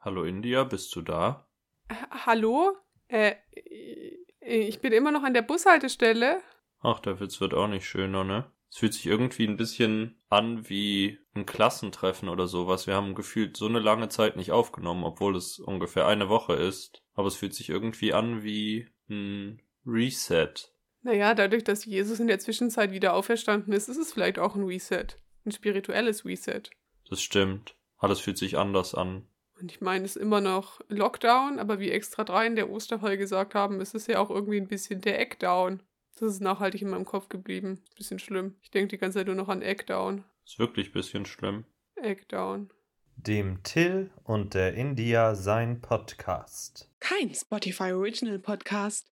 Hallo India, bist du da? H hallo? Äh, ich bin immer noch an der Bushaltestelle. Ach, der Witz wird auch nicht schöner, ne? Es fühlt sich irgendwie ein bisschen an wie ein Klassentreffen oder sowas. Wir haben gefühlt so eine lange Zeit nicht aufgenommen, obwohl es ungefähr eine Woche ist. Aber es fühlt sich irgendwie an wie ein Reset. Naja, dadurch, dass Jesus in der Zwischenzeit wieder auferstanden ist, ist es vielleicht auch ein Reset. Ein spirituelles Reset. Das stimmt. Alles fühlt sich anders an. Und ich meine, es ist immer noch Lockdown, aber wie extra drei in der Osterfolge gesagt haben, ist es ja auch irgendwie ein bisschen der Eckdown. Das ist nachhaltig in meinem Kopf geblieben. Bisschen schlimm. Ich denke die ganze Zeit nur noch an Eckdown. Ist wirklich ein bisschen schlimm. Eckdown. Dem Till und der India sein Podcast. Kein Spotify Original Podcast.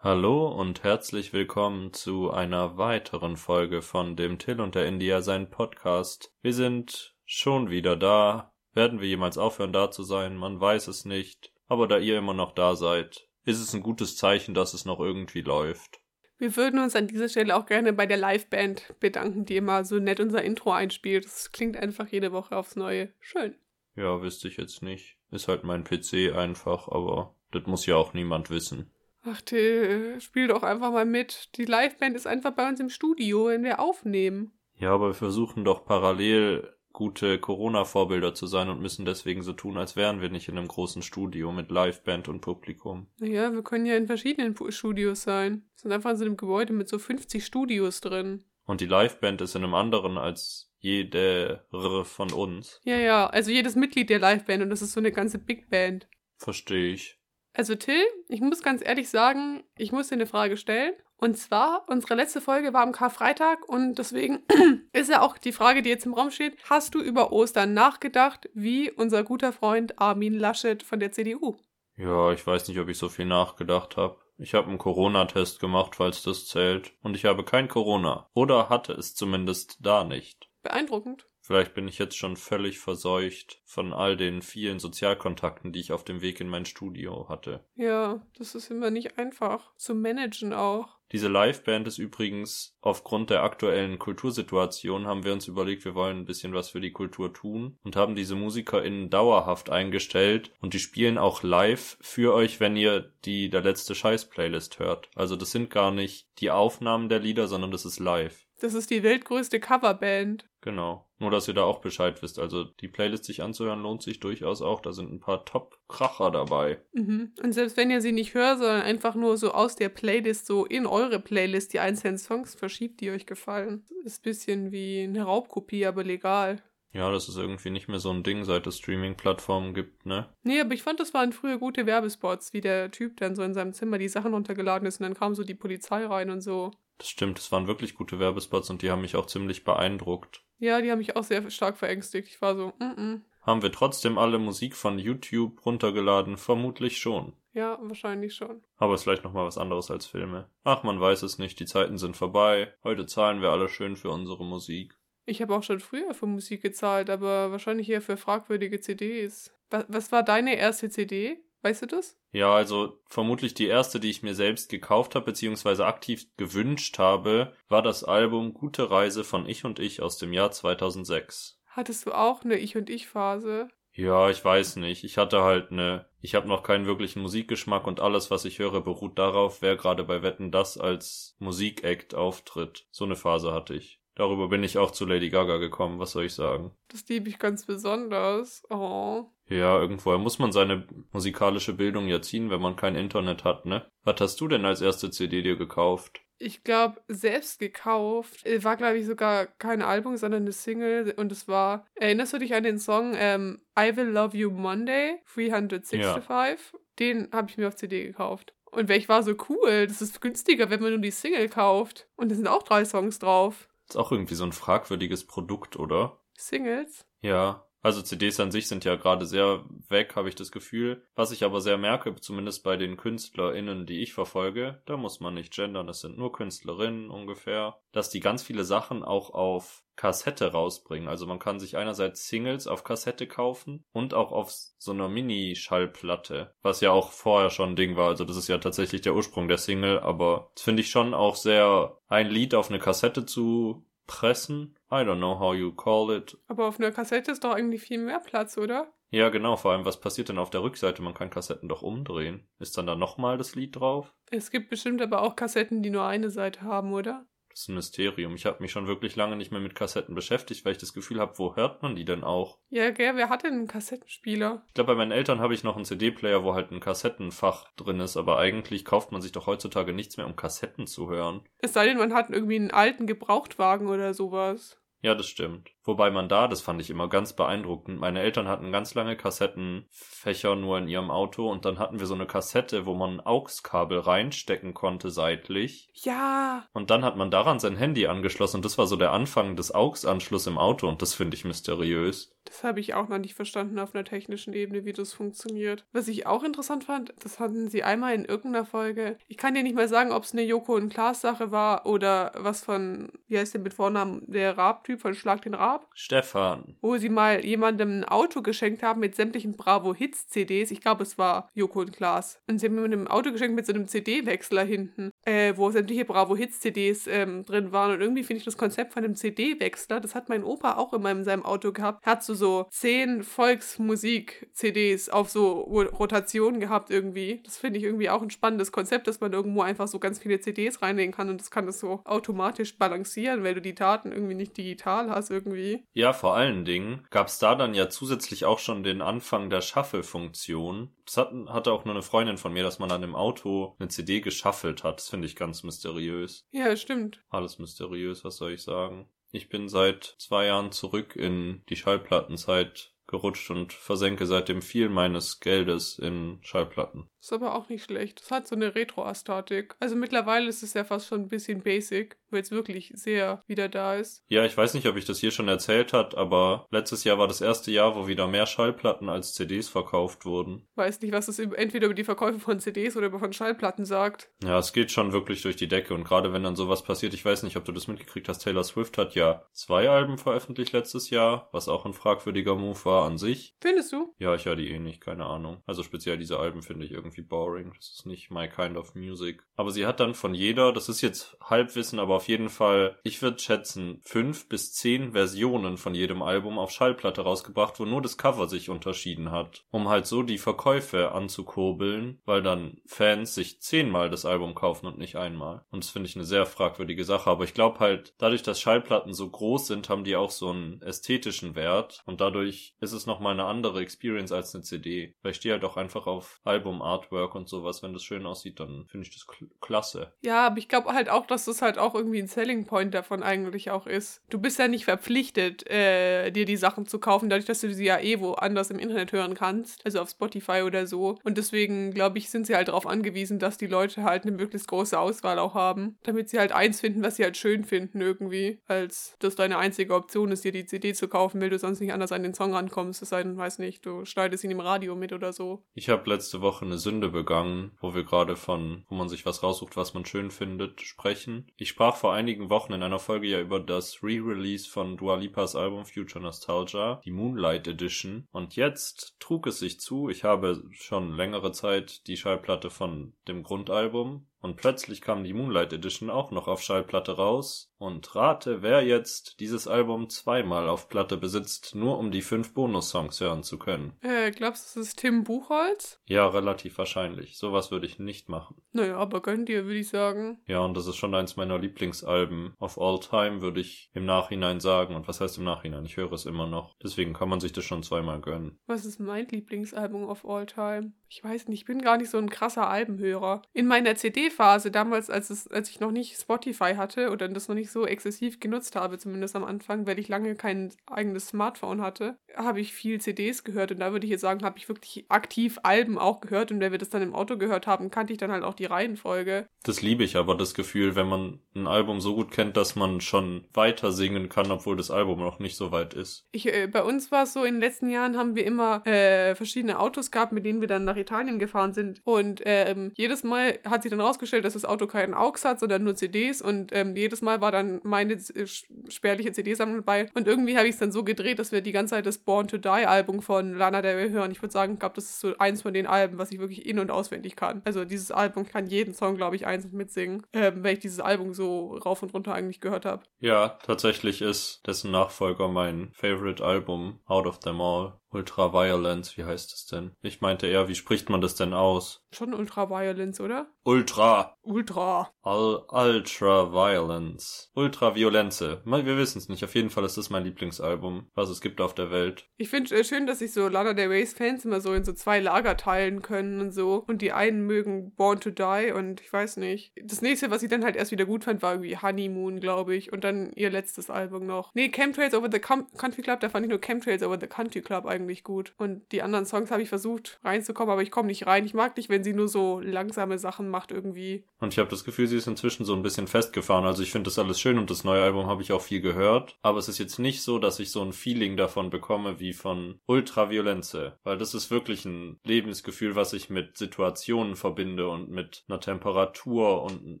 Hallo und herzlich willkommen zu einer weiteren Folge von dem Till und der India sein Podcast. Wir sind schon wieder da. Werden wir jemals aufhören da zu sein? Man weiß es nicht. Aber da ihr immer noch da seid, ist es ein gutes Zeichen, dass es noch irgendwie läuft. Wir würden uns an dieser Stelle auch gerne bei der Liveband bedanken, die immer so nett unser Intro einspielt. Das klingt einfach jede Woche aufs Neue. Schön. Ja, wüsste ich jetzt nicht. Ist halt mein PC einfach, aber das muss ja auch niemand wissen. Ach, Till, spiel doch einfach mal mit. Die Liveband ist einfach bei uns im Studio, wenn wir aufnehmen. Ja, aber wir versuchen doch parallel gute Corona-Vorbilder zu sein und müssen deswegen so tun, als wären wir nicht in einem großen Studio mit Liveband und Publikum. Naja, wir können ja in verschiedenen Studios sein. Wir sind einfach in so einem Gebäude mit so 50 Studios drin. Und die Liveband ist in einem anderen als jede von uns. Ja, ja, also jedes Mitglied der Liveband und das ist so eine ganze Big Band. Verstehe ich. Also Till, ich muss ganz ehrlich sagen, ich muss dir eine Frage stellen. Und zwar, unsere letzte Folge war am Karfreitag und deswegen ist ja auch die Frage, die jetzt im Raum steht, hast du über Ostern nachgedacht, wie unser guter Freund Armin Laschet von der CDU? Ja, ich weiß nicht, ob ich so viel nachgedacht habe. Ich habe einen Corona-Test gemacht, falls das zählt. Und ich habe kein Corona. Oder hatte es zumindest da nicht. Beeindruckend. Vielleicht bin ich jetzt schon völlig verseucht von all den vielen Sozialkontakten, die ich auf dem Weg in mein Studio hatte. Ja, das ist immer nicht einfach. Zu managen auch. Diese Liveband ist übrigens aufgrund der aktuellen Kultursituation haben wir uns überlegt, wir wollen ein bisschen was für die Kultur tun und haben diese MusikerInnen dauerhaft eingestellt und die spielen auch live für euch, wenn ihr die der letzte Scheiß Playlist hört. Also das sind gar nicht die Aufnahmen der Lieder, sondern das ist live. Das ist die weltgrößte Coverband. Genau. Nur, dass ihr da auch Bescheid wisst. Also die Playlist sich anzuhören lohnt sich durchaus auch. Da sind ein paar Top-Kracher dabei. Mhm. Und selbst wenn ihr sie nicht hört, sondern einfach nur so aus der Playlist, so in eure Playlist die einzelnen Songs verschiebt, die euch gefallen. Ist ein bisschen wie eine Raubkopie, aber legal. Ja, das ist irgendwie nicht mehr so ein Ding, seit es Streaming-Plattformen gibt, ne? Nee, aber ich fand, das waren früher gute Werbespots, wie der Typ dann so in seinem Zimmer die Sachen runtergeladen ist und dann kam so die Polizei rein und so. Das stimmt, es waren wirklich gute Werbespots und die haben mich auch ziemlich beeindruckt. Ja, die haben mich auch sehr stark verängstigt. Ich war so, mm, -mm. Haben wir trotzdem alle Musik von YouTube runtergeladen? Vermutlich schon. Ja, wahrscheinlich schon. Aber ist vielleicht nochmal was anderes als Filme. Ach, man weiß es nicht, die Zeiten sind vorbei. Heute zahlen wir alle schön für unsere Musik. Ich habe auch schon früher für Musik gezahlt, aber wahrscheinlich eher für fragwürdige CDs. Was, was war deine erste CD? Weißt du das? Ja, also vermutlich die erste, die ich mir selbst gekauft habe, beziehungsweise aktiv gewünscht habe, war das Album Gute Reise von Ich und Ich aus dem Jahr 2006. Hattest du auch eine Ich und Ich Phase? Ja, ich weiß nicht. Ich hatte halt eine, ich habe noch keinen wirklichen Musikgeschmack und alles, was ich höre, beruht darauf, wer gerade bei Wetten das als Musikact auftritt. So eine Phase hatte ich. Darüber bin ich auch zu Lady Gaga gekommen, was soll ich sagen? Das liebe ich ganz besonders. Oh. Ja, irgendwoher muss man seine musikalische Bildung ja ziehen, wenn man kein Internet hat, ne? Was hast du denn als erste CD dir gekauft? Ich glaube, selbst gekauft. Äh, war, glaube ich, sogar kein Album, sondern eine Single. Und es war, erinnerst du dich an den Song ähm, I Will Love You Monday, 365? Ja. Den habe ich mir auf CD gekauft. Und ich war so cool, das ist günstiger, wenn man nur die Single kauft. Und da sind auch drei Songs drauf. Ist auch irgendwie so ein fragwürdiges Produkt, oder? Singles? Ja. Also CDs an sich sind ja gerade sehr weg, habe ich das Gefühl. Was ich aber sehr merke, zumindest bei den KünstlerInnen, die ich verfolge, da muss man nicht gendern, es sind nur KünstlerInnen ungefähr, dass die ganz viele Sachen auch auf Kassette rausbringen. Also man kann sich einerseits Singles auf Kassette kaufen und auch auf so einer Mini-Schallplatte, was ja auch vorher schon ein Ding war. Also das ist ja tatsächlich der Ursprung der Single, aber das finde ich schon auch sehr, ein Lied auf eine Kassette zu pressen. I don't know how you call it. Aber auf einer Kassette ist doch eigentlich viel mehr Platz, oder? Ja, genau, vor allem, was passiert denn auf der Rückseite? Man kann Kassetten doch umdrehen. Ist dann da nochmal das Lied drauf? Es gibt bestimmt aber auch Kassetten, die nur eine Seite haben, oder? Das ist ein Mysterium. Ich habe mich schon wirklich lange nicht mehr mit Kassetten beschäftigt, weil ich das Gefühl habe, wo hört man die denn auch? Ja, gell, wer hat denn einen Kassettenspieler? Ich glaube, bei meinen Eltern habe ich noch einen CD-Player, wo halt ein Kassettenfach drin ist, aber eigentlich kauft man sich doch heutzutage nichts mehr, um Kassetten zu hören. Es sei denn, man hat irgendwie einen alten Gebrauchtwagen oder sowas. Ja, das stimmt. Wobei man da, das fand ich immer ganz beeindruckend, meine Eltern hatten ganz lange Kassettenfächer nur in ihrem Auto und dann hatten wir so eine Kassette, wo man ein AUX-Kabel reinstecken konnte seitlich. Ja. Und dann hat man daran sein Handy angeschlossen und das war so der Anfang des AUX-Anschlusses im Auto und das finde ich mysteriös. Das habe ich auch noch nicht verstanden auf einer technischen Ebene, wie das funktioniert. Was ich auch interessant fand, das hatten sie einmal in irgendeiner Folge. Ich kann dir nicht mal sagen, ob es eine Joko und Klaas Sache war oder was von, wie heißt der mit Vornamen, der Raab-Typ von Schlag den Raab. Stefan. Wo sie mal jemandem ein Auto geschenkt haben mit sämtlichen Bravo Hits CDs. Ich glaube, es war Joko und Klaas. Und sie haben mir ein Auto geschenkt mit so einem CD-Wechsler hinten, äh, wo sämtliche Bravo Hits CDs ähm, drin waren. Und irgendwie finde ich das Konzept von einem CD-Wechsler, das hat mein Opa auch immer in seinem Auto gehabt. Er hat so, so zehn Volksmusik-CDs auf so Rotation gehabt irgendwie. Das finde ich irgendwie auch ein spannendes Konzept, dass man irgendwo einfach so ganz viele CDs reinlegen kann und das kann das so automatisch balancieren, weil du die Daten irgendwie nicht digital hast irgendwie. Ja, vor allen Dingen gab es da dann ja zusätzlich auch schon den Anfang der Shuffle-Funktion. Das hat, hatte auch nur eine Freundin von mir, dass man dann im Auto eine CD geschaffelt hat. Das finde ich ganz mysteriös. Ja, stimmt. Alles mysteriös, was soll ich sagen? Ich bin seit zwei Jahren zurück in die Schallplattenzeit gerutscht und versenke seitdem viel meines Geldes in Schallplatten. Ist aber auch nicht schlecht. Es hat so eine Retro-Astatik. Also mittlerweile ist es ja fast schon ein bisschen basic, weil es wirklich sehr wieder da ist. Ja, ich weiß nicht, ob ich das hier schon erzählt hat, aber letztes Jahr war das erste Jahr, wo wieder mehr Schallplatten als CDs verkauft wurden. Weiß nicht, was es entweder über die Verkäufe von CDs oder über von Schallplatten sagt. Ja, es geht schon wirklich durch die Decke und gerade wenn dann sowas passiert, ich weiß nicht, ob du das mitgekriegt hast, Taylor Swift hat ja zwei Alben veröffentlicht letztes Jahr, was auch ein fragwürdiger Move war an sich. Findest du? Ja, ich höre die eh nicht, keine Ahnung. Also speziell diese Alben finde ich irgendwie boring. Das ist nicht my kind of music. Aber sie hat dann von jeder, das ist jetzt Halbwissen, aber auf jeden Fall, ich würde schätzen, fünf bis zehn Versionen von jedem Album auf Schallplatte rausgebracht, wo nur das Cover sich unterschieden hat. Um halt so die Verkäufe anzukurbeln, weil dann Fans sich zehnmal das Album kaufen und nicht einmal. Und das finde ich eine sehr fragwürdige Sache. Aber ich glaube halt, dadurch, dass Schallplatten so groß sind, haben die auch so einen ästhetischen Wert. Und dadurch ist es nochmal eine andere Experience als eine CD. Weil ich stehe halt auch einfach auf Album-Artwork und sowas. Wenn das schön aussieht, dann finde ich das klasse. Ja, aber ich glaube halt auch, dass das halt auch irgendwie ein Selling Point davon eigentlich auch ist. Du bist ja nicht verpflichtet, äh, dir die Sachen zu kaufen, dadurch, dass du sie ja eh woanders im Internet hören kannst. Also auf Spotify oder so. Und deswegen, glaube ich, sind sie halt darauf angewiesen, dass die Leute halt eine möglichst große Auswahl auch haben. Damit sie halt eins finden, was sie halt schön finden irgendwie. Als dass deine einzige Option ist, dir die CD zu kaufen, weil du sonst nicht anders an den Song rankommst. Es sei denn, weiß nicht, du schneidest ihn im Radio mit oder so. Ich habe letzte Woche eine Sünde begangen, wo wir gerade von, wo man sich was raussucht, was man schön findet, sprechen. Ich sprach vor einigen Wochen in einer Folge ja über das Re-Release von Dua Lipas Album Future Nostalgia, die Moonlight Edition. Und jetzt trug es sich zu, ich habe schon längere Zeit die Schallplatte von dem Grundalbum und plötzlich kam die Moonlight Edition auch noch auf Schallplatte raus. Und rate, wer jetzt dieses Album zweimal auf Platte besitzt, nur um die fünf Bonussongs hören zu können. Äh, glaubst du, das ist Tim Buchholz? Ja, relativ wahrscheinlich. Sowas würde ich nicht machen. Naja, aber gönn dir, würde ich sagen. Ja, und das ist schon eins meiner Lieblingsalben of all time, würde ich im Nachhinein sagen. Und was heißt im Nachhinein? Ich höre es immer noch. Deswegen kann man sich das schon zweimal gönnen. Was ist mein Lieblingsalbum of all time? Ich weiß nicht, ich bin gar nicht so ein krasser Albenhörer. In meiner CD-Phase, damals, als, es, als ich noch nicht Spotify hatte oder das noch nicht so exzessiv genutzt habe, zumindest am Anfang, weil ich lange kein eigenes Smartphone hatte, habe ich viel CDs gehört. Und da würde ich jetzt sagen, habe ich wirklich aktiv Alben auch gehört. Und wenn wir das dann im Auto gehört haben, kannte ich dann halt auch die Reihenfolge. Das liebe ich aber, das Gefühl, wenn man ein Album so gut kennt, dass man schon weiter singen kann, obwohl das Album noch nicht so weit ist. Ich, äh, bei uns war es so, in den letzten Jahren haben wir immer äh, verschiedene Autos gehabt, mit denen wir dann nach Italien gefahren sind. Und ähm, jedes Mal hat sich dann rausgestellt, dass das Auto keinen AUX hat, sondern nur CDs. Und ähm, jedes Mal war dann meine äh, spärliche CD-Sammlung dabei. Und irgendwie habe ich es dann so gedreht, dass wir die ganze Zeit das Born to Die Album von Lana Del Rey hören. Ich würde sagen, ich glaube, das ist so eins von den Alben, was ich wirklich in- und auswendig kann. Also dieses Album kann jeden Song, glaube ich, einzeln mitsingen, ähm, wenn ich dieses Album so rauf und runter eigentlich gehört habe. Ja, tatsächlich ist dessen Nachfolger mein Favorite Album, Out of Them All. Ultraviolence, wie heißt es denn? Ich meinte eher, wie spricht man das denn aus? Schon Ultraviolence, oder? Ultra. Ultra. Al Ultraviolence. Ultraviolenze. Wir wissen es nicht. Auf jeden Fall ist das mein Lieblingsalbum, was es gibt auf der Welt. Ich finde äh, schön, dass sich so Lana Del Rey's Fans immer so in so zwei Lager teilen können und so. Und die einen mögen Born to Die und ich weiß nicht. Das nächste, was ich dann halt erst wieder gut fand, war irgendwie Honeymoon, glaube ich. Und dann ihr letztes Album noch. Nee, Chemtrails Over the Country Club, da fand ich nur Chemtrails Over the Country Club eigentlich gut. Und die anderen Songs habe ich versucht reinzukommen, aber ich komme nicht rein. Ich mag nicht, wenn sie nur so langsame Sachen macht irgendwie. Und ich habe das Gefühl, sie ist inzwischen so ein bisschen festgefahren. Also ich finde das alles schön und das neue Album habe ich auch viel gehört. Aber es ist jetzt nicht so, dass ich so ein Feeling davon bekomme wie von Ultraviolenze. Weil das ist wirklich ein Lebensgefühl, was ich mit Situationen verbinde und mit einer Temperatur und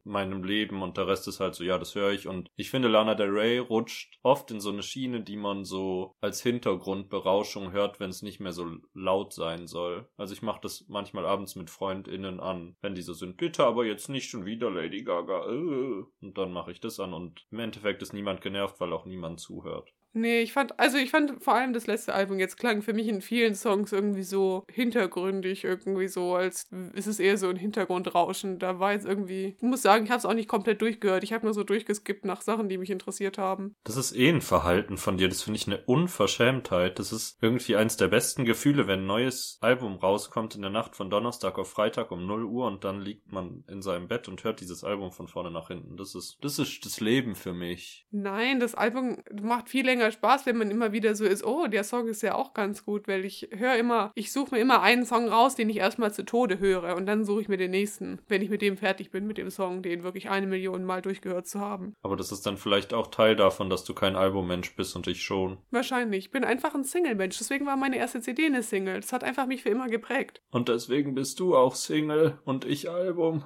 meinem Leben und der Rest ist halt so, ja, das höre ich. Und ich finde, Lana Del Rey rutscht oft in so eine Schiene, die man so als Hintergrundberauschung hört, wenn es nicht mehr so laut sein soll. Also ich mache das manchmal abends mit FreundInnen an, wenn die so sind, bitte aber jetzt nicht schon wieder Lady Gaga. Äh. Und dann mache ich das an und im Endeffekt ist niemand genervt, weil auch niemand zuhört. Nee, ich fand, also ich fand vor allem das letzte Album jetzt klang für mich in vielen Songs irgendwie so hintergründig, irgendwie so, als ist es eher so ein Hintergrundrauschen. Da war jetzt irgendwie, ich muss sagen, ich habe es auch nicht komplett durchgehört. Ich habe nur so durchgeskippt nach Sachen, die mich interessiert haben. Das ist eh ein Verhalten von dir. Das finde ich eine Unverschämtheit. Das ist irgendwie eins der besten Gefühle, wenn ein neues Album rauskommt in der Nacht von Donnerstag auf Freitag um 0 Uhr und dann liegt man in seinem Bett und hört dieses Album von vorne nach hinten. Das ist, das ist das Leben für mich. Nein, das Album macht viel länger länger Spaß, wenn man immer wieder so ist, oh, der Song ist ja auch ganz gut, weil ich höre immer, ich suche mir immer einen Song raus, den ich erstmal zu Tode höre und dann suche ich mir den nächsten, wenn ich mit dem fertig bin, mit dem Song, den wirklich eine Million Mal durchgehört zu haben. Aber das ist dann vielleicht auch Teil davon, dass du kein Albummensch bist und ich schon. Wahrscheinlich. Ich bin einfach ein Single-Mensch, deswegen war meine erste CD eine Single. Das hat einfach mich für immer geprägt. Und deswegen bist du auch Single und ich Album.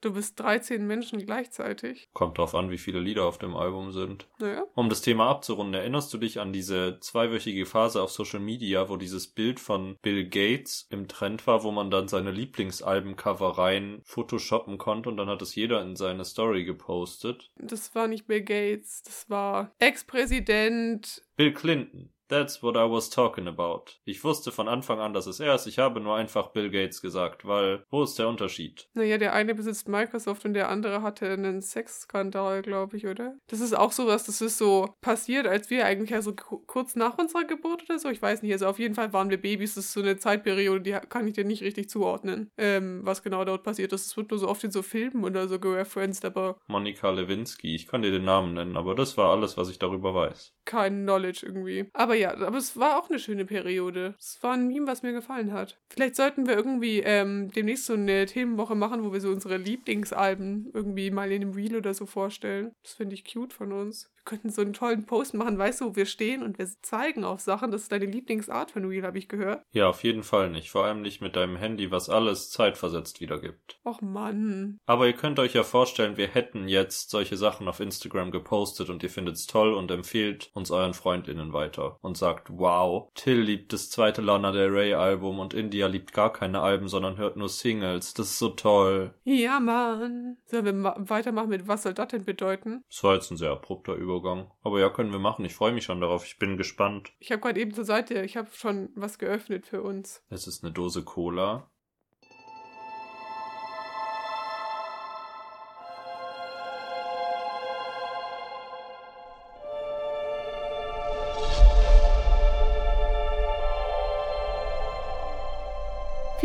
Du bist 13 Menschen gleichzeitig. Kommt drauf an, wie viele Lieder auf dem Album sind. Naja. Um das Thema abzurunden, erinnerst du dich an diese zweiwöchige Phase auf Social Media, wo dieses Bild von Bill Gates im Trend war, wo man dann seine Lieblingsalbencover rein photoshoppen konnte und dann hat es jeder in seine Story gepostet? Das war nicht Bill Gates, das war Ex-Präsident Bill Clinton. That's what I was talking about. Ich wusste von Anfang an, dass es er ist. Ich habe nur einfach Bill Gates gesagt, weil wo ist der Unterschied? Naja, der eine besitzt Microsoft und der andere hatte einen Sexskandal, glaube ich, oder? Das ist auch sowas, das ist so passiert, als wir eigentlich also kurz nach unserer Geburt oder so. Ich weiß nicht, also auf jeden Fall waren wir Babys. Das ist so eine Zeitperiode, die kann ich dir nicht richtig zuordnen, ähm, was genau dort passiert ist. Es wird nur so oft in so Filmen oder so gereferenced, aber. Monika Lewinsky, ich kann dir den Namen nennen, aber das war alles, was ich darüber weiß. Kein Knowledge irgendwie. Aber ja, aber es war auch eine schöne Periode. Es war ein Meme, was mir gefallen hat. Vielleicht sollten wir irgendwie ähm, demnächst so eine Themenwoche machen, wo wir so unsere Lieblingsalben irgendwie mal in einem Reel oder so vorstellen. Das finde ich cute von uns könnten so einen tollen Post machen, weißt du, wo wir stehen und wir zeigen auf Sachen. Das ist deine Lieblingsart von Reel, habe ich gehört. Ja, auf jeden Fall nicht. Vor allem nicht mit deinem Handy, was alles zeitversetzt wiedergibt. Och Mann. Aber ihr könnt euch ja vorstellen, wir hätten jetzt solche Sachen auf Instagram gepostet und ihr findet's toll und empfehlt uns euren Freundinnen weiter und sagt, wow, Till liebt das zweite Lana Del Rey Album und India liebt gar keine Alben, sondern hört nur Singles. Das ist so toll. Ja, Mann. Sollen wir weitermachen mit was soll das denn bedeuten? Das war jetzt ein sehr abrupter Übergang. Übergang. Aber ja, können wir machen. Ich freue mich schon darauf. Ich bin gespannt. Ich habe gerade eben zur Seite, ich habe schon was geöffnet für uns. Es ist eine Dose Cola.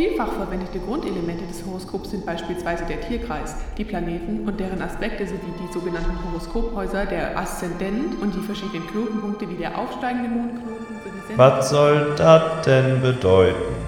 Vielfach verwendete Grundelemente des Horoskops sind beispielsweise der Tierkreis, die Planeten und deren Aspekte sowie die sogenannten Horoskophäuser, der Aszendent und die verschiedenen Knotenpunkte wie der aufsteigende Mondknoten Was soll das denn bedeuten?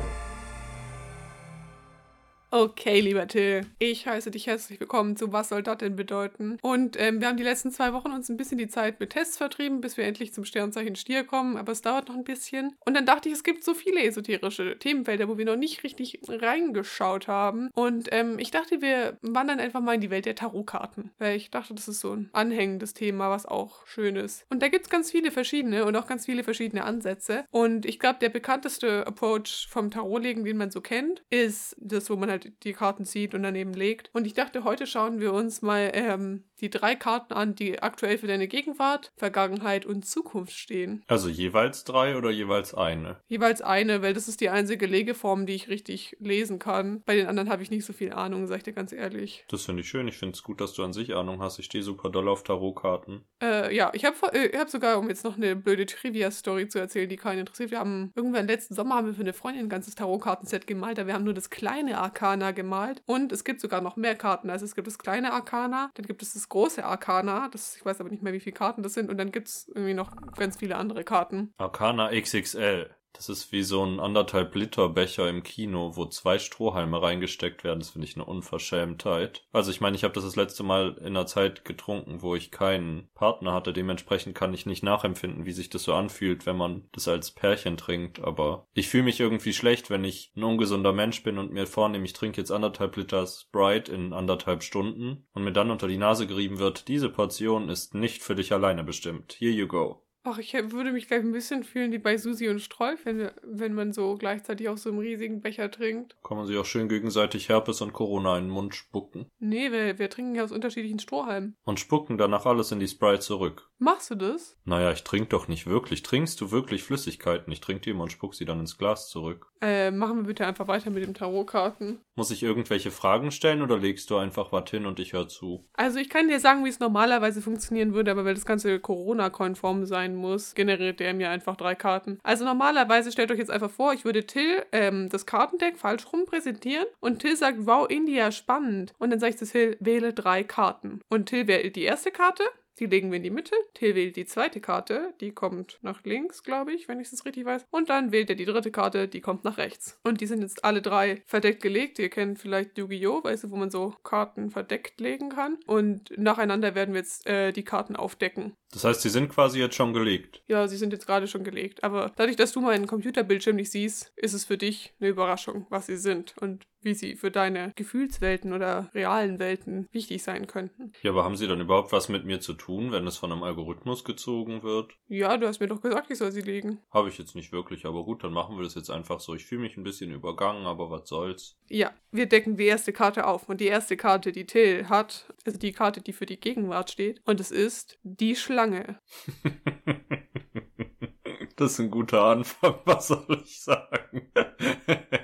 Okay, lieber Till, ich heiße dich herzlich willkommen zu Was soll das denn bedeuten? Und ähm, wir haben die letzten zwei Wochen uns ein bisschen die Zeit mit Tests vertrieben, bis wir endlich zum Sternzeichen Stier kommen, aber es dauert noch ein bisschen. Und dann dachte ich, es gibt so viele esoterische Themenfelder, wo wir noch nicht richtig reingeschaut haben. Und ähm, ich dachte, wir wandern einfach mal in die Welt der Tarotkarten, weil ich dachte, das ist so ein anhängendes Thema, was auch schön ist. Und da gibt es ganz viele verschiedene und auch ganz viele verschiedene Ansätze. Und ich glaube, der bekannteste Approach vom Tarotlegen, den man so kennt, ist das, wo man halt die Karten zieht und daneben legt. Und ich dachte, heute schauen wir uns mal ähm, die drei Karten an, die aktuell für deine Gegenwart, Vergangenheit und Zukunft stehen. Also jeweils drei oder jeweils eine? Jeweils eine, weil das ist die einzige Legeform, die ich richtig lesen kann. Bei den anderen habe ich nicht so viel Ahnung, sag ich dir ganz ehrlich. Das finde ich schön. Ich finde es gut, dass du an sich Ahnung hast. Ich stehe super doll auf Tarotkarten. Äh, ja, ich habe äh, hab sogar, um jetzt noch eine blöde Trivia-Story zu erzählen, die keinen interessiert, wir haben irgendwann letzten Sommer haben wir für eine Freundin ein ganzes Tarotkartenset gemalt, aber wir haben nur das kleine Arcana gemalt und es gibt sogar noch mehr Karten. Also es gibt das kleine Arcana, dann gibt es das große Arcana, das, ich weiß aber nicht mehr, wie viele Karten das sind und dann gibt es irgendwie noch ganz viele andere Karten. Arcana XXL. Das ist wie so ein anderthalb Liter Becher im Kino, wo zwei Strohhalme reingesteckt werden. Das finde ich eine Unverschämtheit. Also ich meine, ich habe das das letzte Mal in einer Zeit getrunken, wo ich keinen Partner hatte. Dementsprechend kann ich nicht nachempfinden, wie sich das so anfühlt, wenn man das als Pärchen trinkt. Aber ich fühle mich irgendwie schlecht, wenn ich ein ungesunder Mensch bin und mir vornehme, ich trinke jetzt anderthalb Liter Sprite in anderthalb Stunden und mir dann unter die Nase gerieben wird, diese Portion ist nicht für dich alleine bestimmt. Here you go. Ach, ich würde mich gleich ein bisschen fühlen wie bei Susi und Strolf, wenn, wenn man so gleichzeitig aus so einem riesigen Becher trinkt. Kann man sich auch schön gegenseitig Herpes und Corona in den Mund spucken. Nee, wir, wir trinken ja aus unterschiedlichen Strohhalmen. Und spucken danach alles in die Sprite zurück. Machst du das? Naja, ich trinke doch nicht wirklich. Trinkst du wirklich Flüssigkeiten? Ich trinke die immer und spuck sie dann ins Glas zurück. Äh, machen wir bitte einfach weiter mit dem Tarotkarten. Muss ich irgendwelche Fragen stellen oder legst du einfach was hin und ich höre zu? Also ich kann dir sagen, wie es normalerweise funktionieren würde, aber weil das Ganze Corona-konform sein muss, generiert der mir einfach drei Karten. Also normalerweise stellt euch jetzt einfach vor, ich würde Till ähm, das Kartendeck falsch rum präsentieren und Till sagt, wow, India, spannend. Und dann sage ich zu Till, wähle drei Karten. Und Till wählt die erste Karte, die legen wir in die Mitte. Till wählt die zweite Karte, die kommt nach links, glaube ich, wenn ich es richtig weiß. Und dann wählt er die dritte Karte, die kommt nach rechts. Und die sind jetzt alle drei verdeckt gelegt. Ihr kennt vielleicht Yu-Gi-Oh!, weißt du, wo man so Karten verdeckt legen kann. Und nacheinander werden wir jetzt äh, die Karten aufdecken. Das heißt, sie sind quasi jetzt schon gelegt. Ja, sie sind jetzt gerade schon gelegt. Aber dadurch, dass du meinen Computerbildschirm nicht siehst, ist es für dich eine Überraschung, was sie sind und wie sie für deine Gefühlswelten oder realen Welten wichtig sein könnten. Ja, aber haben sie dann überhaupt was mit mir zu tun, wenn es von einem Algorithmus gezogen wird? Ja, du hast mir doch gesagt, ich soll sie legen. Habe ich jetzt nicht wirklich, aber gut, dann machen wir das jetzt einfach so. Ich fühle mich ein bisschen übergangen, aber was soll's. Ja, wir decken die erste Karte auf. Und die erste Karte, die Till hat, also die Karte, die für die Gegenwart steht. Und es ist die Schlange. das ist ein guter Anfang, was soll ich sagen?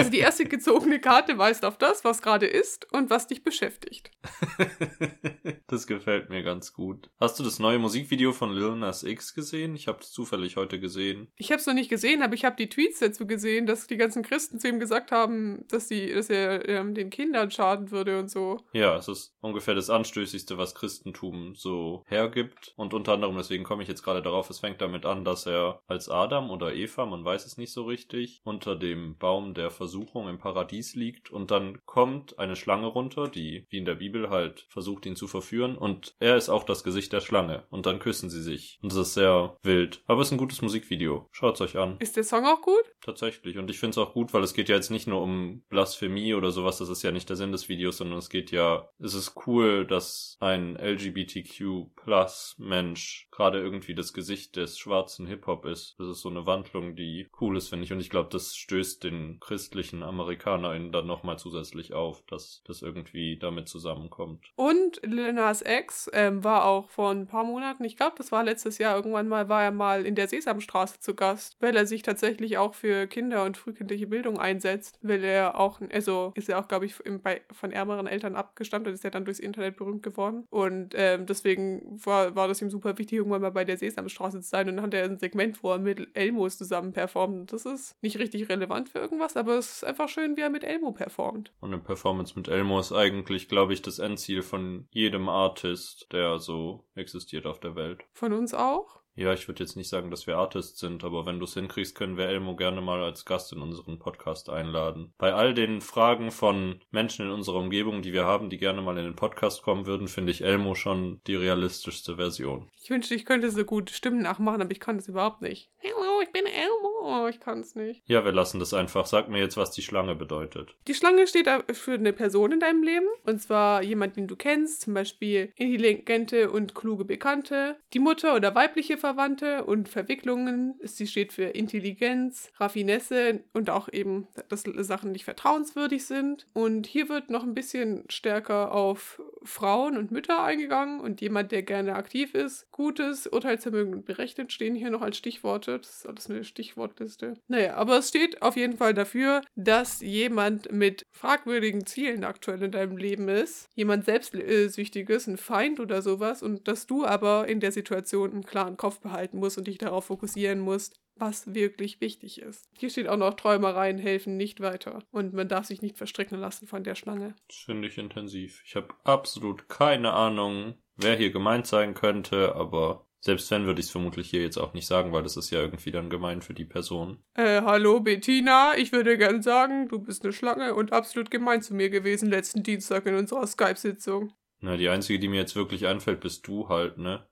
Also die erste gezogene Karte weist auf das, was gerade ist und was dich beschäftigt. das gefällt mir ganz gut. Hast du das neue Musikvideo von Lil Nas X gesehen? Ich habe es zufällig heute gesehen. Ich habe es noch nicht gesehen, aber ich habe die Tweets dazu gesehen, dass die ganzen Christen zu ihm gesagt haben, dass, die, dass er ähm, den Kindern schaden würde und so. Ja, es ist ungefähr das Anstößigste, was Christentum so hergibt. Und unter anderem, deswegen komme ich jetzt gerade darauf, es fängt damit an, dass er als Adam oder Eva, man weiß es nicht so richtig, unter dem Baum der Versuchung im Paradies liegt und dann kommt eine Schlange runter, die wie in der Bibel halt versucht ihn zu verführen und er ist auch das Gesicht der Schlange und dann küssen sie sich und es ist sehr wild. Aber es ist ein gutes Musikvideo. Schaut's euch an. Ist der Song auch gut? Tatsächlich und ich finde es auch gut, weil es geht ja jetzt nicht nur um Blasphemie oder sowas, das ist ja nicht der Sinn des Videos, sondern es geht ja, es ist cool, dass ein LGBTQ Plus Mensch gerade irgendwie das Gesicht des schwarzen Hip-Hop ist. Das ist so eine Wandlung, die cool ist, finde ich und ich glaube, das stößt den christlichen AmerikanerInnen dann nochmal zusätzlich auf, dass das irgendwie damit zusammenkommt. Und Lil Nas X ähm, war auch vor ein paar Monaten, ich glaube, das war letztes Jahr, irgendwann mal war er mal in der Sesamstraße zu Gast, weil er sich tatsächlich auch für Kinder und frühkindliche Bildung einsetzt, weil er auch, also ist er auch, glaube ich, im, bei, von ärmeren Eltern abgestammt und ist ja dann durchs Internet berühmt geworden. Und ähm, deswegen war, war das ihm super wichtig, irgendwann mal bei der Sesamstraße zu sein. Und dann hat er ein Segment, wo er mit Elmos zusammen performt. Das ist nicht richtig relevant für irgendwas, aber es ist einfach schön, wie er mit Elmo performt. Und eine Performance mit Elmo ist eigentlich, glaube ich, das Endziel von jedem Artist, der so existiert auf der Welt. Von uns auch? Ja, ich würde jetzt nicht sagen, dass wir Artists sind, aber wenn du es hinkriegst, können wir Elmo gerne mal als Gast in unseren Podcast einladen. Bei all den Fragen von Menschen in unserer Umgebung, die wir haben, die gerne mal in den Podcast kommen würden, finde ich Elmo schon die realistischste Version. Ich wünschte, ich könnte so gut Stimmen nachmachen, aber ich kann das überhaupt nicht. Hallo, ich bin Elmo. Oh, ich kann es nicht. Ja, wir lassen das einfach. Sag mir jetzt, was die Schlange bedeutet. Die Schlange steht für eine Person in deinem Leben. Und zwar jemand, den du kennst, zum Beispiel intelligente und kluge Bekannte, die Mutter oder weibliche Verwandte und Verwicklungen. Sie steht für Intelligenz, Raffinesse und auch eben, dass Sachen nicht vertrauenswürdig sind. Und hier wird noch ein bisschen stärker auf Frauen und Mütter eingegangen und jemand, der gerne aktiv ist. Gutes, Urteilsvermögen und berechnet stehen hier noch als Stichworte. Das ist alles eine Stichwortliste. Naja, aber es steht auf jeden Fall dafür, dass jemand mit fragwürdigen Zielen aktuell in deinem Leben ist. Jemand selbstsüchtiges, ein Feind oder sowas und dass du aber in der Situation einen klaren Kopf behalten musst und dich darauf fokussieren musst, was wirklich wichtig ist. Hier steht auch noch, Träumereien helfen nicht weiter. Und man darf sich nicht verstricken lassen von der Schlange. Das finde ich intensiv. Ich habe absolut keine Ahnung, wer hier gemeint sein könnte, aber selbst wenn, würde ich es vermutlich hier jetzt auch nicht sagen, weil das ist ja irgendwie dann gemein für die Person. Äh, hallo Bettina, ich würde gern sagen, du bist eine Schlange und absolut gemein zu mir gewesen letzten Dienstag in unserer Skype-Sitzung. Na, die einzige, die mir jetzt wirklich einfällt, bist du halt, ne?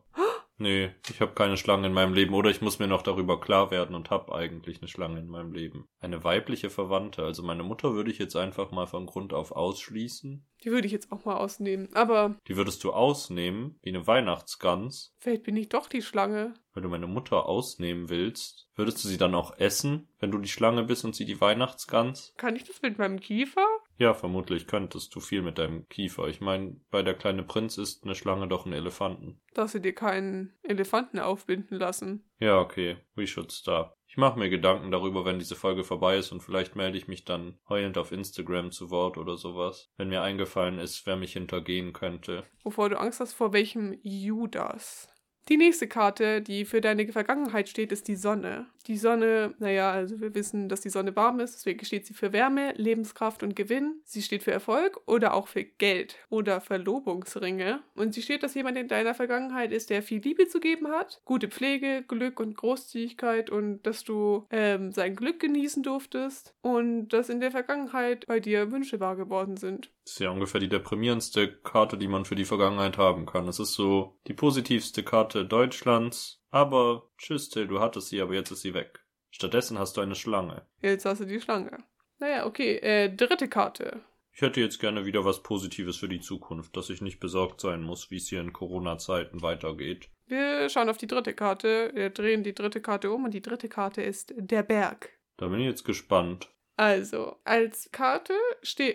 Nee, ich habe keine Schlange in meinem Leben oder ich muss mir noch darüber klar werden und habe eigentlich eine Schlange in meinem Leben. Eine weibliche Verwandte, also meine Mutter würde ich jetzt einfach mal von Grund auf ausschließen. Die würde ich jetzt auch mal ausnehmen, aber. Die würdest du ausnehmen, wie eine Weihnachtsgans. Vielleicht bin ich doch die Schlange. Wenn du meine Mutter ausnehmen willst, würdest du sie dann auch essen, wenn du die Schlange bist und sie die Weihnachtsgans? Kann ich das mit meinem Kiefer? Ja, vermutlich könntest du viel mit deinem Kiefer. Ich meine, bei der kleine Prinz ist eine Schlange doch ein Elefanten. Dass sie dir keinen Elefanten aufbinden lassen. Ja, okay. We should stop. Ich mache mir Gedanken darüber, wenn diese Folge vorbei ist und vielleicht melde ich mich dann heulend auf Instagram zu Wort oder sowas, wenn mir eingefallen ist, wer mich hintergehen könnte. Wovor du Angst hast, vor welchem Judas? Die nächste Karte, die für deine Vergangenheit steht, ist die Sonne. Die Sonne, naja, also wir wissen, dass die Sonne warm ist, deswegen steht sie für Wärme, Lebenskraft und Gewinn. Sie steht für Erfolg oder auch für Geld oder Verlobungsringe. Und sie steht, dass jemand in deiner Vergangenheit ist, der viel Liebe zu geben hat, gute Pflege, Glück und Großzügigkeit und dass du ähm, sein Glück genießen durftest und dass in der Vergangenheit bei dir Wünsche wahr geworden sind. Das ist ja ungefähr die deprimierendste Karte, die man für die Vergangenheit haben kann. Es ist so die positivste Karte Deutschlands. Aber tschüss, Till, du hattest sie, aber jetzt ist sie weg. Stattdessen hast du eine Schlange. Jetzt hast du die Schlange. Naja, okay. Äh, dritte Karte. Ich hätte jetzt gerne wieder was Positives für die Zukunft, dass ich nicht besorgt sein muss, wie es hier in Corona-Zeiten weitergeht. Wir schauen auf die dritte Karte. Wir drehen die dritte Karte um und die dritte Karte ist der Berg. Da bin ich jetzt gespannt. Also, als Karte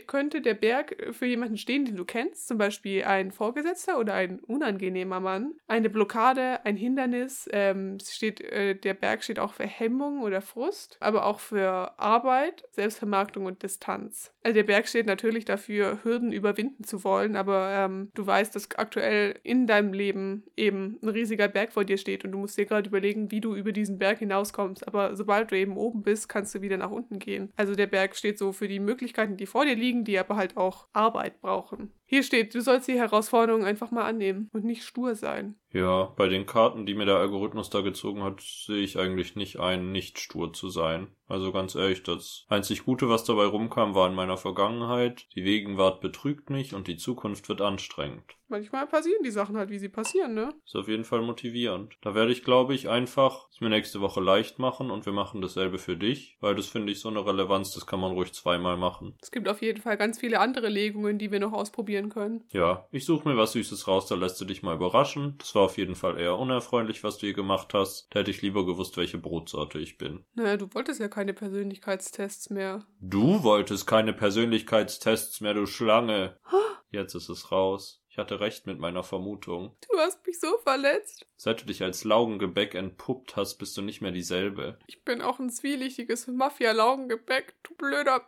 könnte der Berg für jemanden stehen, den du kennst, zum Beispiel ein Vorgesetzter oder ein unangenehmer Mann. Eine Blockade, ein Hindernis. Ähm, steht, äh, der Berg steht auch für Hemmung oder Frust, aber auch für Arbeit, Selbstvermarktung und Distanz. Also der Berg steht natürlich dafür, Hürden überwinden zu wollen, aber ähm, du weißt, dass aktuell in deinem Leben eben ein riesiger Berg vor dir steht und du musst dir gerade überlegen, wie du über diesen Berg hinauskommst. Aber sobald du eben oben bist, kannst du wieder nach unten gehen. Also der Berg steht so für die Möglichkeiten, die vor dir liegen, die aber halt auch Arbeit brauchen. Hier steht, du sollst die Herausforderungen einfach mal annehmen und nicht stur sein. Ja, bei den Karten, die mir der Algorithmus da gezogen hat, sehe ich eigentlich nicht ein, nicht stur zu sein. Also ganz ehrlich, das einzig Gute, was dabei rumkam, war in meiner Vergangenheit. Die Gegenwart betrügt mich und die Zukunft wird anstrengend. Manchmal passieren die Sachen halt, wie sie passieren, ne? Ist auf jeden Fall motivierend. Da werde ich, glaube ich, einfach es mir nächste Woche leicht machen und wir machen dasselbe für dich, weil das finde ich so eine Relevanz, das kann man ruhig zweimal machen. Es gibt auf jeden Fall ganz viele andere Legungen, die wir noch ausprobieren können. Ja, ich suche mir was Süßes raus, da lässt du dich mal überraschen. Das war auf jeden Fall eher unerfreulich, was du hier gemacht hast. Da hätte ich lieber gewusst, welche Brotsorte ich bin. Naja, du wolltest ja keine Persönlichkeitstests mehr. Du wolltest keine Persönlichkeitstests mehr, du Schlange. Jetzt ist es raus. Ich hatte recht mit meiner Vermutung. Du hast mich so verletzt. Seit du dich als Laugengebäck entpuppt hast, bist du nicht mehr dieselbe. Ich bin auch ein zwielichtiges Mafia-Laugengebäck, du blöder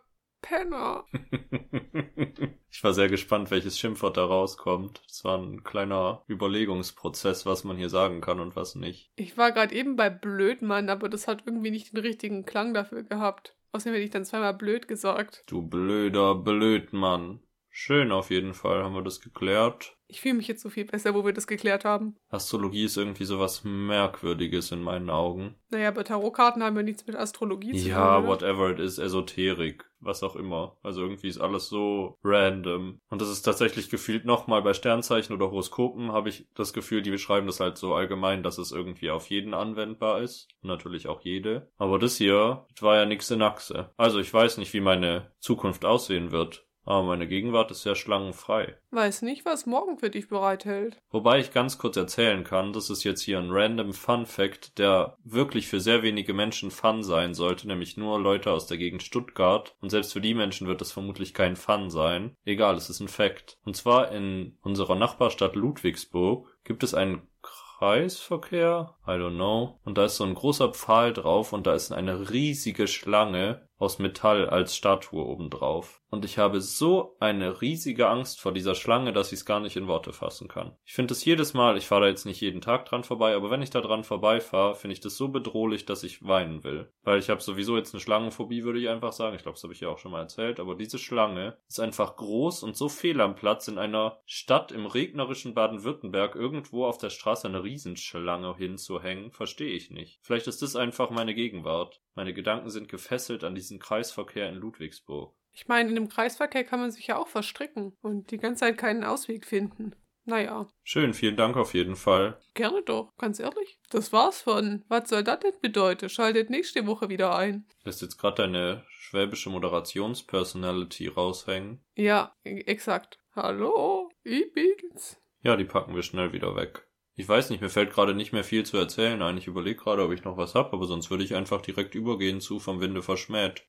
Penner. ich war sehr gespannt, welches Schimpfwort da rauskommt. Es war ein kleiner Überlegungsprozess, was man hier sagen kann und was nicht. Ich war gerade eben bei Blödmann, aber das hat irgendwie nicht den richtigen Klang dafür gehabt. Außerdem hätte ich dann zweimal blöd gesagt. Du blöder Blödmann. Schön auf jeden Fall, haben wir das geklärt. Ich fühle mich jetzt so viel besser, wo wir das geklärt haben. Astrologie ist irgendwie sowas Merkwürdiges in meinen Augen. Naja, aber Tarotkarten haben ja nichts mit Astrologie zu tun. Ja, whatever it is, Esoterik, was auch immer. Also irgendwie ist alles so random. Und das ist tatsächlich gefühlt nochmal bei Sternzeichen oder Horoskopen habe ich das Gefühl, die beschreiben das halt so allgemein, dass es irgendwie auf jeden anwendbar ist. Natürlich auch jede. Aber das hier war ja nix in Achse. Also ich weiß nicht, wie meine Zukunft aussehen wird. Aber meine Gegenwart ist sehr schlangenfrei. Weiß nicht, was morgen für dich bereithält. Wobei ich ganz kurz erzählen kann, das ist jetzt hier ein random Fun Fact, der wirklich für sehr wenige Menschen Fun sein sollte, nämlich nur Leute aus der Gegend Stuttgart. Und selbst für die Menschen wird es vermutlich kein Fun sein. Egal, es ist ein Fact. Und zwar in unserer Nachbarstadt Ludwigsburg gibt es einen Kreisverkehr, I don't know. Und da ist so ein großer Pfahl drauf und da ist eine riesige Schlange aus Metall als Statue obendrauf. Und ich habe so eine riesige Angst vor dieser Schlange, dass ich es gar nicht in Worte fassen kann. Ich finde es jedes Mal, ich fahre da jetzt nicht jeden Tag dran vorbei, aber wenn ich da dran vorbeifahre, finde ich das so bedrohlich, dass ich weinen will. Weil ich habe sowieso jetzt eine Schlangenphobie, würde ich einfach sagen. Ich glaube, das habe ich ja auch schon mal erzählt. Aber diese Schlange ist einfach groß und so fehl am Platz in einer Stadt im regnerischen Baden-Württemberg irgendwo auf der Straße eine Riesenschlange hinzuhängen, verstehe ich nicht. Vielleicht ist das einfach meine Gegenwart. Meine Gedanken sind gefesselt an diesen Kreisverkehr in Ludwigsburg. Ich meine, in dem Kreisverkehr kann man sich ja auch verstricken und die ganze Zeit keinen Ausweg finden. Naja, Schön, vielen Dank auf jeden Fall. gerne doch, ganz ehrlich. Das war's von. Was soll das denn bedeuten? Schaltet nächste Woche wieder ein. Lässt jetzt gerade deine schwäbische Moderationspersonality raushängen. Ja, e- exakt. Hallo, ich bin's. Ja, die packen wir schnell wieder weg. Ich weiß nicht, mir fällt gerade nicht mehr viel zu erzählen ein. Ich überlege gerade, ob ich noch was hab, aber sonst würde ich einfach direkt übergehen zu Vom Winde verschmäht.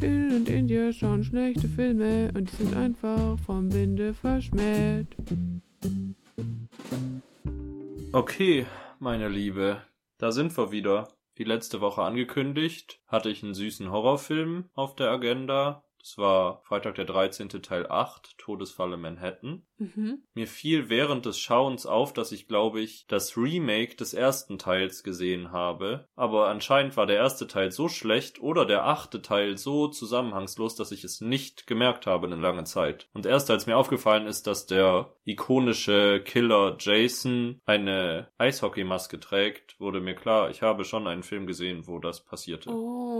Till und India schauen schlechte Filme und die sind einfach vom Winde verschmäht. Okay, meine Liebe, da sind wir wieder. Wie letzte Woche angekündigt, hatte ich einen süßen Horrorfilm auf der Agenda. Das war Freitag der 13. Teil 8, Todesfalle Manhattan. Mhm. Mir fiel während des Schauens auf, dass ich, glaube ich, das Remake des ersten Teils gesehen habe. Aber anscheinend war der erste Teil so schlecht oder der achte Teil so zusammenhangslos, dass ich es nicht gemerkt habe eine lange Zeit. Und erst als mir aufgefallen ist, dass der ikonische Killer Jason eine Eishockeymaske trägt, wurde mir klar, ich habe schon einen Film gesehen, wo das passierte. Oh.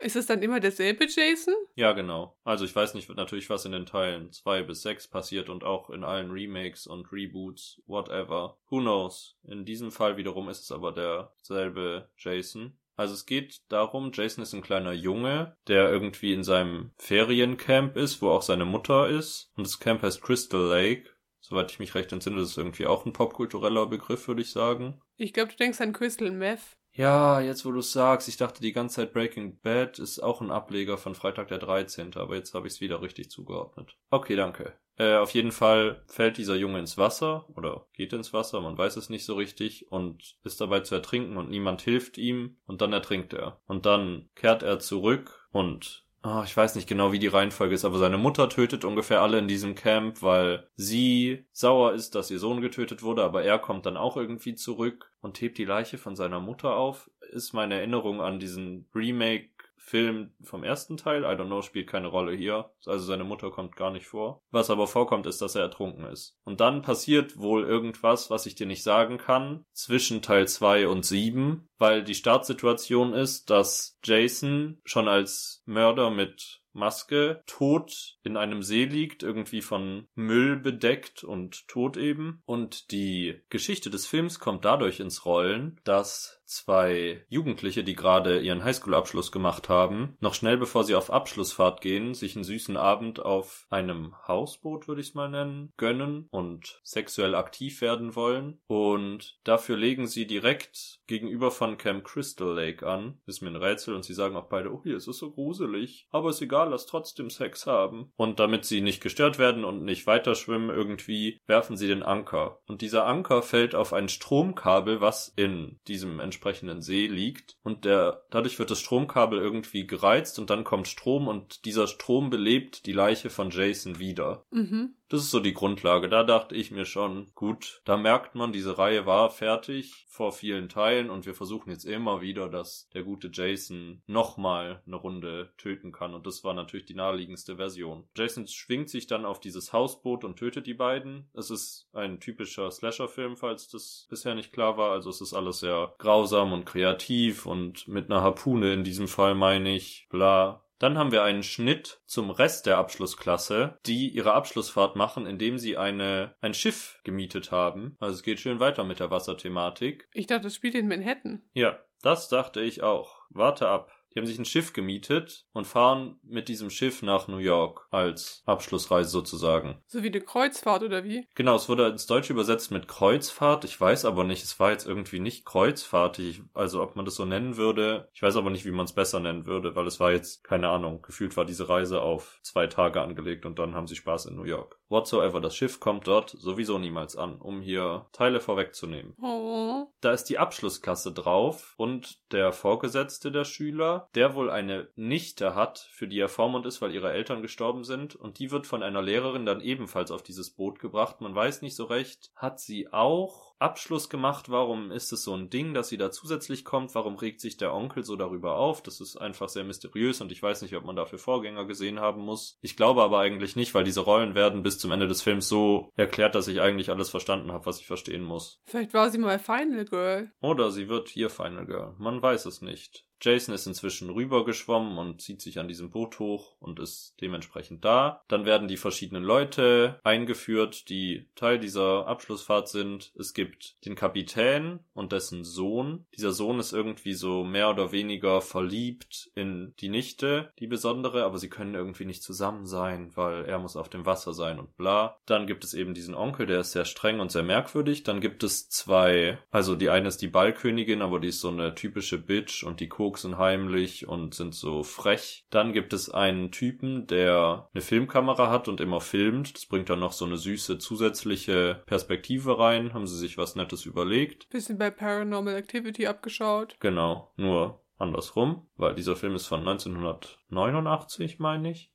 Ist es dann immer derselbe Jason? Ja, genau. Also ich weiß nicht natürlich, was in den Teilen zwei bis sechs passiert und auch in allen Remakes und Reboots, whatever. Who knows? In diesem Fall wiederum ist es aber derselbe Jason. Also es geht darum, Jason ist ein kleiner Junge, der irgendwie in seinem Feriencamp ist, wo auch seine Mutter ist. Und das Camp heißt Crystal Lake. Soweit ich mich recht entsinne, das ist irgendwie auch ein popkultureller Begriff, würde ich sagen. Ich glaube, du denkst an Crystal Meth. Ja, jetzt wo du es sagst, ich dachte die ganze Zeit Breaking Bad ist auch ein Ableger von Freitag der 13., aber jetzt habe ich es wieder richtig zugeordnet. Okay, danke. Äh, auf jeden Fall fällt dieser Junge ins Wasser oder geht ins Wasser, man weiß es nicht so richtig und ist dabei zu ertrinken und niemand hilft ihm und dann ertrinkt er. Und dann kehrt er zurück und Ah, ich weiß nicht genau, wie die Reihenfolge ist, aber seine Mutter tötet ungefähr alle in diesem Camp, weil sie sauer ist, dass ihr Sohn getötet wurde, aber er kommt dann auch irgendwie zurück und hebt die Leiche von seiner Mutter auf. Ist meine Erinnerung an diesen Remake Film vom ersten Teil, I don't know, spielt keine Rolle hier. Also seine Mutter kommt gar nicht vor. Was aber vorkommt, ist, dass er ertrunken ist. Und dann passiert wohl irgendwas, was ich dir nicht sagen kann, zwischen Teil 2 und 7, weil die Startsituation ist, dass Jason schon als Mörder mit Maske tot in einem See liegt, irgendwie von Müll bedeckt und tot eben. Und die Geschichte des Films kommt dadurch ins Rollen, dass zwei Jugendliche, die gerade ihren Highschool-Abschluss gemacht haben, noch schnell bevor sie auf Abschlussfahrt gehen, sich einen süßen Abend auf einem Hausboot, würde ich es mal nennen, gönnen und sexuell aktiv werden wollen. Und dafür legen sie direkt gegenüber von Camp Crystal Lake an. Ist mir ein Rätsel und sie sagen auch beide, oh, hier ist es so gruselig. Aber ist egal, lass trotzdem Sex haben. Und damit sie nicht gestört werden und nicht weiterschwimmen irgendwie, werfen sie den Anker. Und dieser Anker fällt auf ein Stromkabel, was in diesem entsprechenden See liegt. Und der, dadurch wird das Stromkabel irgendwie gereizt und dann kommt Strom und dieser Strom belebt die Leiche von Jason wieder. Mhm. Das ist so die Grundlage. Da dachte ich mir schon, gut, da merkt man, diese Reihe war fertig vor vielen Teilen und wir versuchen jetzt immer wieder, dass der gute Jason nochmal eine Runde töten kann und das war natürlich die naheliegendste Version. Jason schwingt sich dann auf dieses Hausboot und tötet die beiden. Es ist ein typischer Slasher-Film, falls das bisher nicht klar war. Also es ist alles sehr grausam und kreativ und mit einer Harpune in diesem Fall meine ich, bla. Dann haben wir einen Schnitt zum Rest der Abschlussklasse, die ihre Abschlussfahrt machen, indem sie eine, ein Schiff gemietet haben. Also es geht schön weiter mit der Wasserthematik. Ich dachte, das spielt in Manhattan. Ja, das dachte ich auch. Warte ab. Die haben sich ein Schiff gemietet und fahren mit diesem Schiff nach New York als Abschlussreise sozusagen. So wie eine Kreuzfahrt oder wie? Genau, es wurde ins Deutsche übersetzt mit Kreuzfahrt. Ich weiß aber nicht, es war jetzt irgendwie nicht kreuzfahrtig, also ob man das so nennen würde. Ich weiß aber nicht, wie man es besser nennen würde, weil es war jetzt, keine Ahnung, gefühlt war diese Reise auf zwei Tage angelegt und dann haben sie Spaß in New York. Whatsoever, das Schiff kommt dort sowieso niemals an, um hier Teile vorwegzunehmen. Oh. Da ist die Abschlussklasse drauf und der Vorgesetzte der Schüler, der wohl eine Nichte hat, für die er Vormund ist, weil ihre Eltern gestorben sind und die wird von einer Lehrerin dann ebenfalls auf dieses Boot gebracht. Man weiß nicht so recht, hat sie auch Abschluss gemacht? Warum ist es so ein Ding, dass sie da zusätzlich kommt? Warum regt sich der Onkel so darüber auf? Das ist einfach sehr mysteriös und ich weiß nicht, ob man dafür Vorgänger gesehen haben muss. Ich glaube aber eigentlich nicht, weil diese Rollen werden bis zum Ende des Films so erklärt, dass ich eigentlich alles verstanden habe, was ich verstehen muss. Vielleicht war sie mal Final Girl. Oder sie wird hier Final Girl. Man weiß es nicht. Jason ist inzwischen rübergeschwommen und zieht sich an diesem Boot hoch und ist dementsprechend da. Dann werden die verschiedenen Leute eingeführt, die Teil dieser Abschlussfahrt sind. Es gibt den Kapitän und dessen Sohn. Dieser Sohn ist irgendwie so mehr oder weniger verliebt in die Nichte, die besondere, aber sie können irgendwie nicht zusammen sein, weil er muss auf dem Wasser sein und bla. Dann gibt es eben diesen Onkel, der ist sehr streng und sehr merkwürdig. Dann gibt es zwei, also die eine ist die Ballkönigin, aber die ist so eine typische Bitch und die koksen heimlich und sind so frech. Dann gibt es einen Typen, der eine Filmkamera hat und immer filmt. Das bringt dann noch so eine süße zusätzliche Perspektive rein. Haben sie sich was Nettes überlegt. Bisschen bei Paranormal Activity abgeschaut. Genau, nur andersrum, weil dieser Film ist von 1989, meine ich.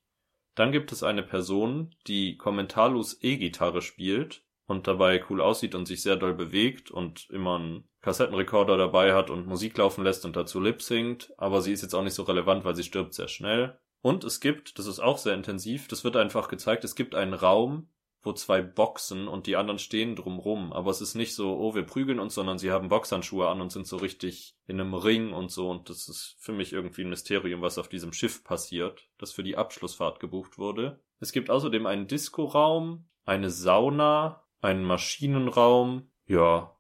Dann gibt es eine Person, die kommentarlos E-Gitarre spielt und dabei cool aussieht und sich sehr doll bewegt und immer einen Kassettenrekorder dabei hat und Musik laufen lässt und dazu lip singt, aber sie ist jetzt auch nicht so relevant, weil sie stirbt sehr schnell. Und es gibt, das ist auch sehr intensiv, das wird einfach gezeigt, es gibt einen Raum, wo zwei boxen und die anderen stehen drumrum. Aber es ist nicht so, oh, wir prügeln uns, sondern sie haben Boxhandschuhe an und sind so richtig in einem Ring und so. Und das ist für mich irgendwie ein Mysterium, was auf diesem Schiff passiert, das für die Abschlussfahrt gebucht wurde. Es gibt außerdem einen Diskoraum, eine Sauna, einen Maschinenraum. Ja,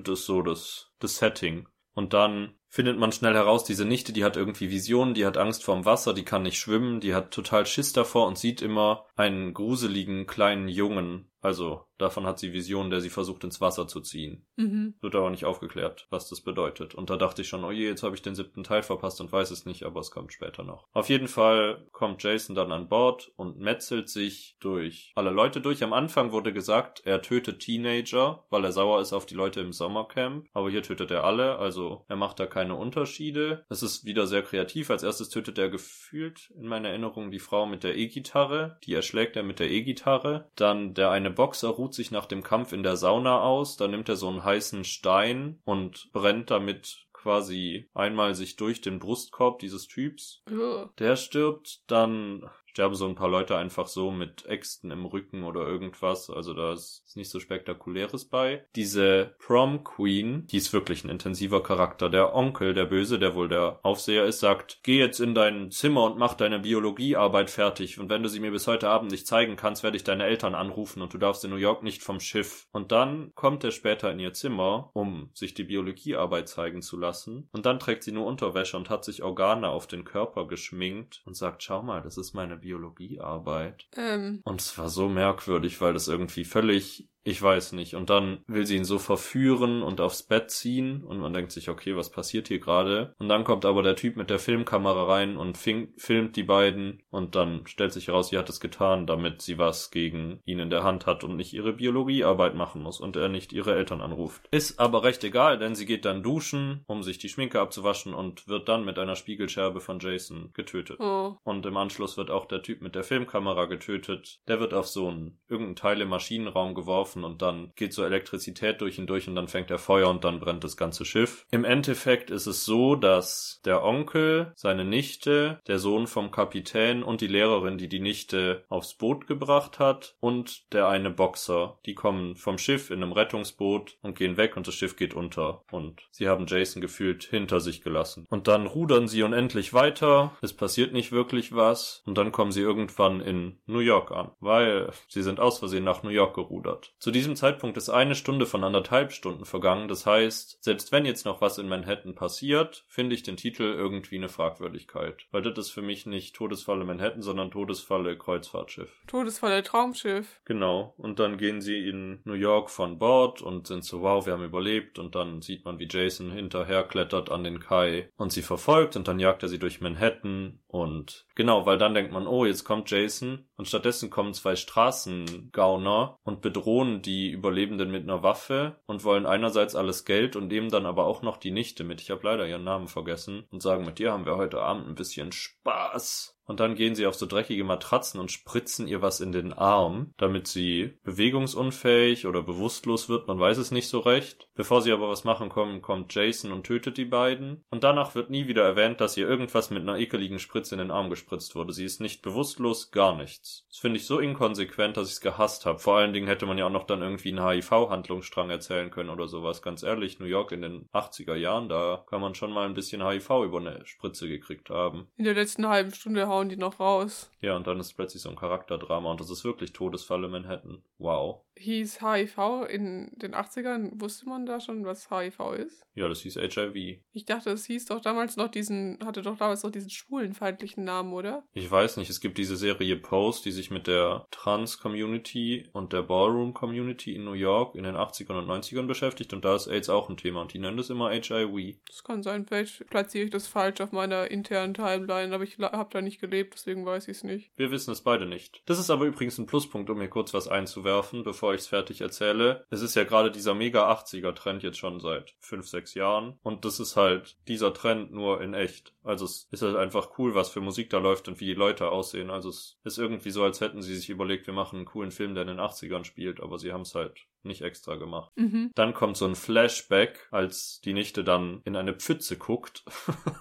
das ist so das, das Setting. Und dann findet man schnell heraus, diese Nichte, die hat irgendwie Visionen, die hat Angst vorm Wasser, die kann nicht schwimmen, die hat total Schiss davor und sieht immer einen gruseligen kleinen Jungen. Also davon hat sie Visionen, der sie versucht ins Wasser zu ziehen. Mhm. Wird aber nicht aufgeklärt, was das bedeutet. Und da dachte ich schon, oh je, jetzt habe ich den siebten Teil verpasst und weiß es nicht, aber es kommt später noch. Auf jeden Fall kommt Jason dann an Bord und metzelt sich durch alle Leute durch. Am Anfang wurde gesagt, er tötet Teenager, weil er sauer ist auf die Leute im Sommercamp. Aber hier tötet er alle, also er macht da keine Unterschiede. Es ist wieder sehr kreativ. Als erstes tötet er gefühlt in meiner Erinnerung die Frau mit der E-Gitarre. Die erschlägt er mit der E-Gitarre. Dann der eine Boxer ruht sich nach dem Kampf in der Sauna aus. Dann nimmt er so einen heißen Stein und brennt damit quasi einmal sich durch den Brustkorb dieses Typs. Ugh. Der stirbt, dann sterben so ein paar Leute einfach so mit Äxten im Rücken oder irgendwas. Also da ist nicht so spektakuläres bei. Diese Prom Queen, die ist wirklich ein intensiver Charakter. Der Onkel, der Böse, der wohl der Aufseher ist, sagt, geh jetzt in dein Zimmer und mach deine Biologiearbeit fertig. Und wenn du sie mir bis heute Abend nicht zeigen kannst, werde ich deine Eltern anrufen und du darfst in New York nicht vom Schiff. Und dann kommt er später in ihr Zimmer, um sich die Biologiearbeit zeigen zu lassen. Und dann trägt sie nur Unterwäsche und hat sich Organe auf den Körper geschminkt und sagt, schau mal, das ist meine Biologiearbeit. Ähm, Und es war so merkwürdig, weil das irgendwie völlig Ich weiß nicht. Und dann will sie ihn so verführen und aufs Bett ziehen und man denkt sich, okay, was passiert hier gerade? Und dann kommt aber der Typ mit der Filmkamera rein und filmt die beiden und dann stellt sich heraus, sie hat es getan, damit sie was gegen ihn in der Hand hat und nicht ihre Biologiearbeit machen muss und er nicht ihre Eltern anruft. Ist aber recht egal, denn sie geht dann duschen, um sich die Schminke abzuwaschen und wird dann mit einer Spiegelscherbe von Jason getötet. Oh. Und im Anschluss wird auch der Typ mit der Filmkamera getötet. Der wird auf so einen irgendein Teil im Maschinenraum geworfen und dann geht so Elektrizität durch ihn durch und dann fängt er Feuer und dann brennt das ganze Schiff. Im Endeffekt ist es so, dass der Onkel, seine Nichte, der Sohn vom Kapitän und die Lehrerin, die die Nichte aufs Boot gebracht hat und der eine Boxer, die kommen vom Schiff in einem Rettungsboot und gehen weg und das Schiff geht unter und sie haben Jason gefühlt hinter sich gelassen. Und dann rudern sie unendlich weiter, es passiert nicht wirklich was und dann kommen sie irgendwann in New York an, weil sie sind aus Versehen nach New York gerudert. Zu diesem Zeitpunkt ist eine Stunde von anderthalb Stunden vergangen, das heißt, selbst wenn jetzt noch was in Manhattan passiert, finde ich den Titel irgendwie eine Fragwürdigkeit, weil das ist für mich nicht Todesfalle Manhattan, sondern Todesfalle Kreuzfahrtschiff. Todesfalle Traumschiff. Genau, und dann gehen sie in New York von Bord und sind so, wow, wir haben überlebt. Und dann sieht man, wie Jason hinterher klettert an den Kai. Und sie verfolgt und dann jagt er sie durch Manhattan und genau, weil dann denkt man, oh, jetzt kommt Jason und stattdessen kommen zwei Straßengauner und bedrohen die Überlebenden mit einer Waffe und wollen einerseits alles Geld und nehmen dann aber auch noch die Nichte mit. Ich habe leider ihren Namen vergessen und sagen, mit dir haben wir heute Abend ein bisschen Spaß. Und dann gehen sie auf so dreckige Matratzen und spritzen ihr was in den Arm, damit sie bewegungsunfähig oder bewusstlos wird, man weiß es nicht so recht. Bevor sie aber was machen kommen, kommt Jason und tötet die beiden. Und danach wird nie wieder erwähnt, dass ihr irgendwas mit einer ekeligen Spritze in den Arm gespritzt wurde. Sie ist nicht bewusstlos, gar nichts. Das finde ich so inkonsequent, dass ich es gehasst habe. Vor allen Dingen hätte man ja auch noch dann irgendwie einen HIV-Handlungsstrang erzählen können oder sowas. Ganz ehrlich, New York in den 80er Jahren, da kann man schon mal ein bisschen HIV über eine Spritze gekriegt haben. In der letzten halben Stunde hauen die noch raus. Ja, und dann ist plötzlich so ein Charakterdrama und das ist wirklich Todesfalle Manhattan. Wow. Hieß HIV in den 80ern, wusste man da schon, was HIV ist? Ja, das hieß HIV. Ich dachte, es hieß doch damals noch diesen, hatte doch damals noch diesen schwulenfeindlichen Namen, oder? Ich weiß nicht, es gibt diese Serie Post, die sich mit der Trans-Community und der Ballroom-Community in New York in den 80ern und 90ern beschäftigt und da ist AIDS auch ein Thema und die nennen das immer HIV. Das kann sein, vielleicht platziere ich das falsch auf meiner internen Timeline, aber ich habe da nicht gelebt, deswegen weiß ich es nicht. Wir wissen es beide nicht. Das ist aber übrigens ein Pluspunkt, um hier kurz was einzuwerfen, bevor ich es fertig erzähle. Es ist ja gerade dieser mega 80er-Trend jetzt schon seit fünf, sechs Jahren und das ist halt dieser Trend nur in echt. Also es ist halt einfach cool, was für Musik da läuft und wie die Leute aussehen. Also es ist irgendwie so, als hätten sie sich überlegt, wir machen einen coolen Film, der in den 80ern spielt, aber sie haben es halt nicht extra gemacht. Mhm. Dann kommt so ein Flashback, als die Nichte dann in eine Pfütze guckt.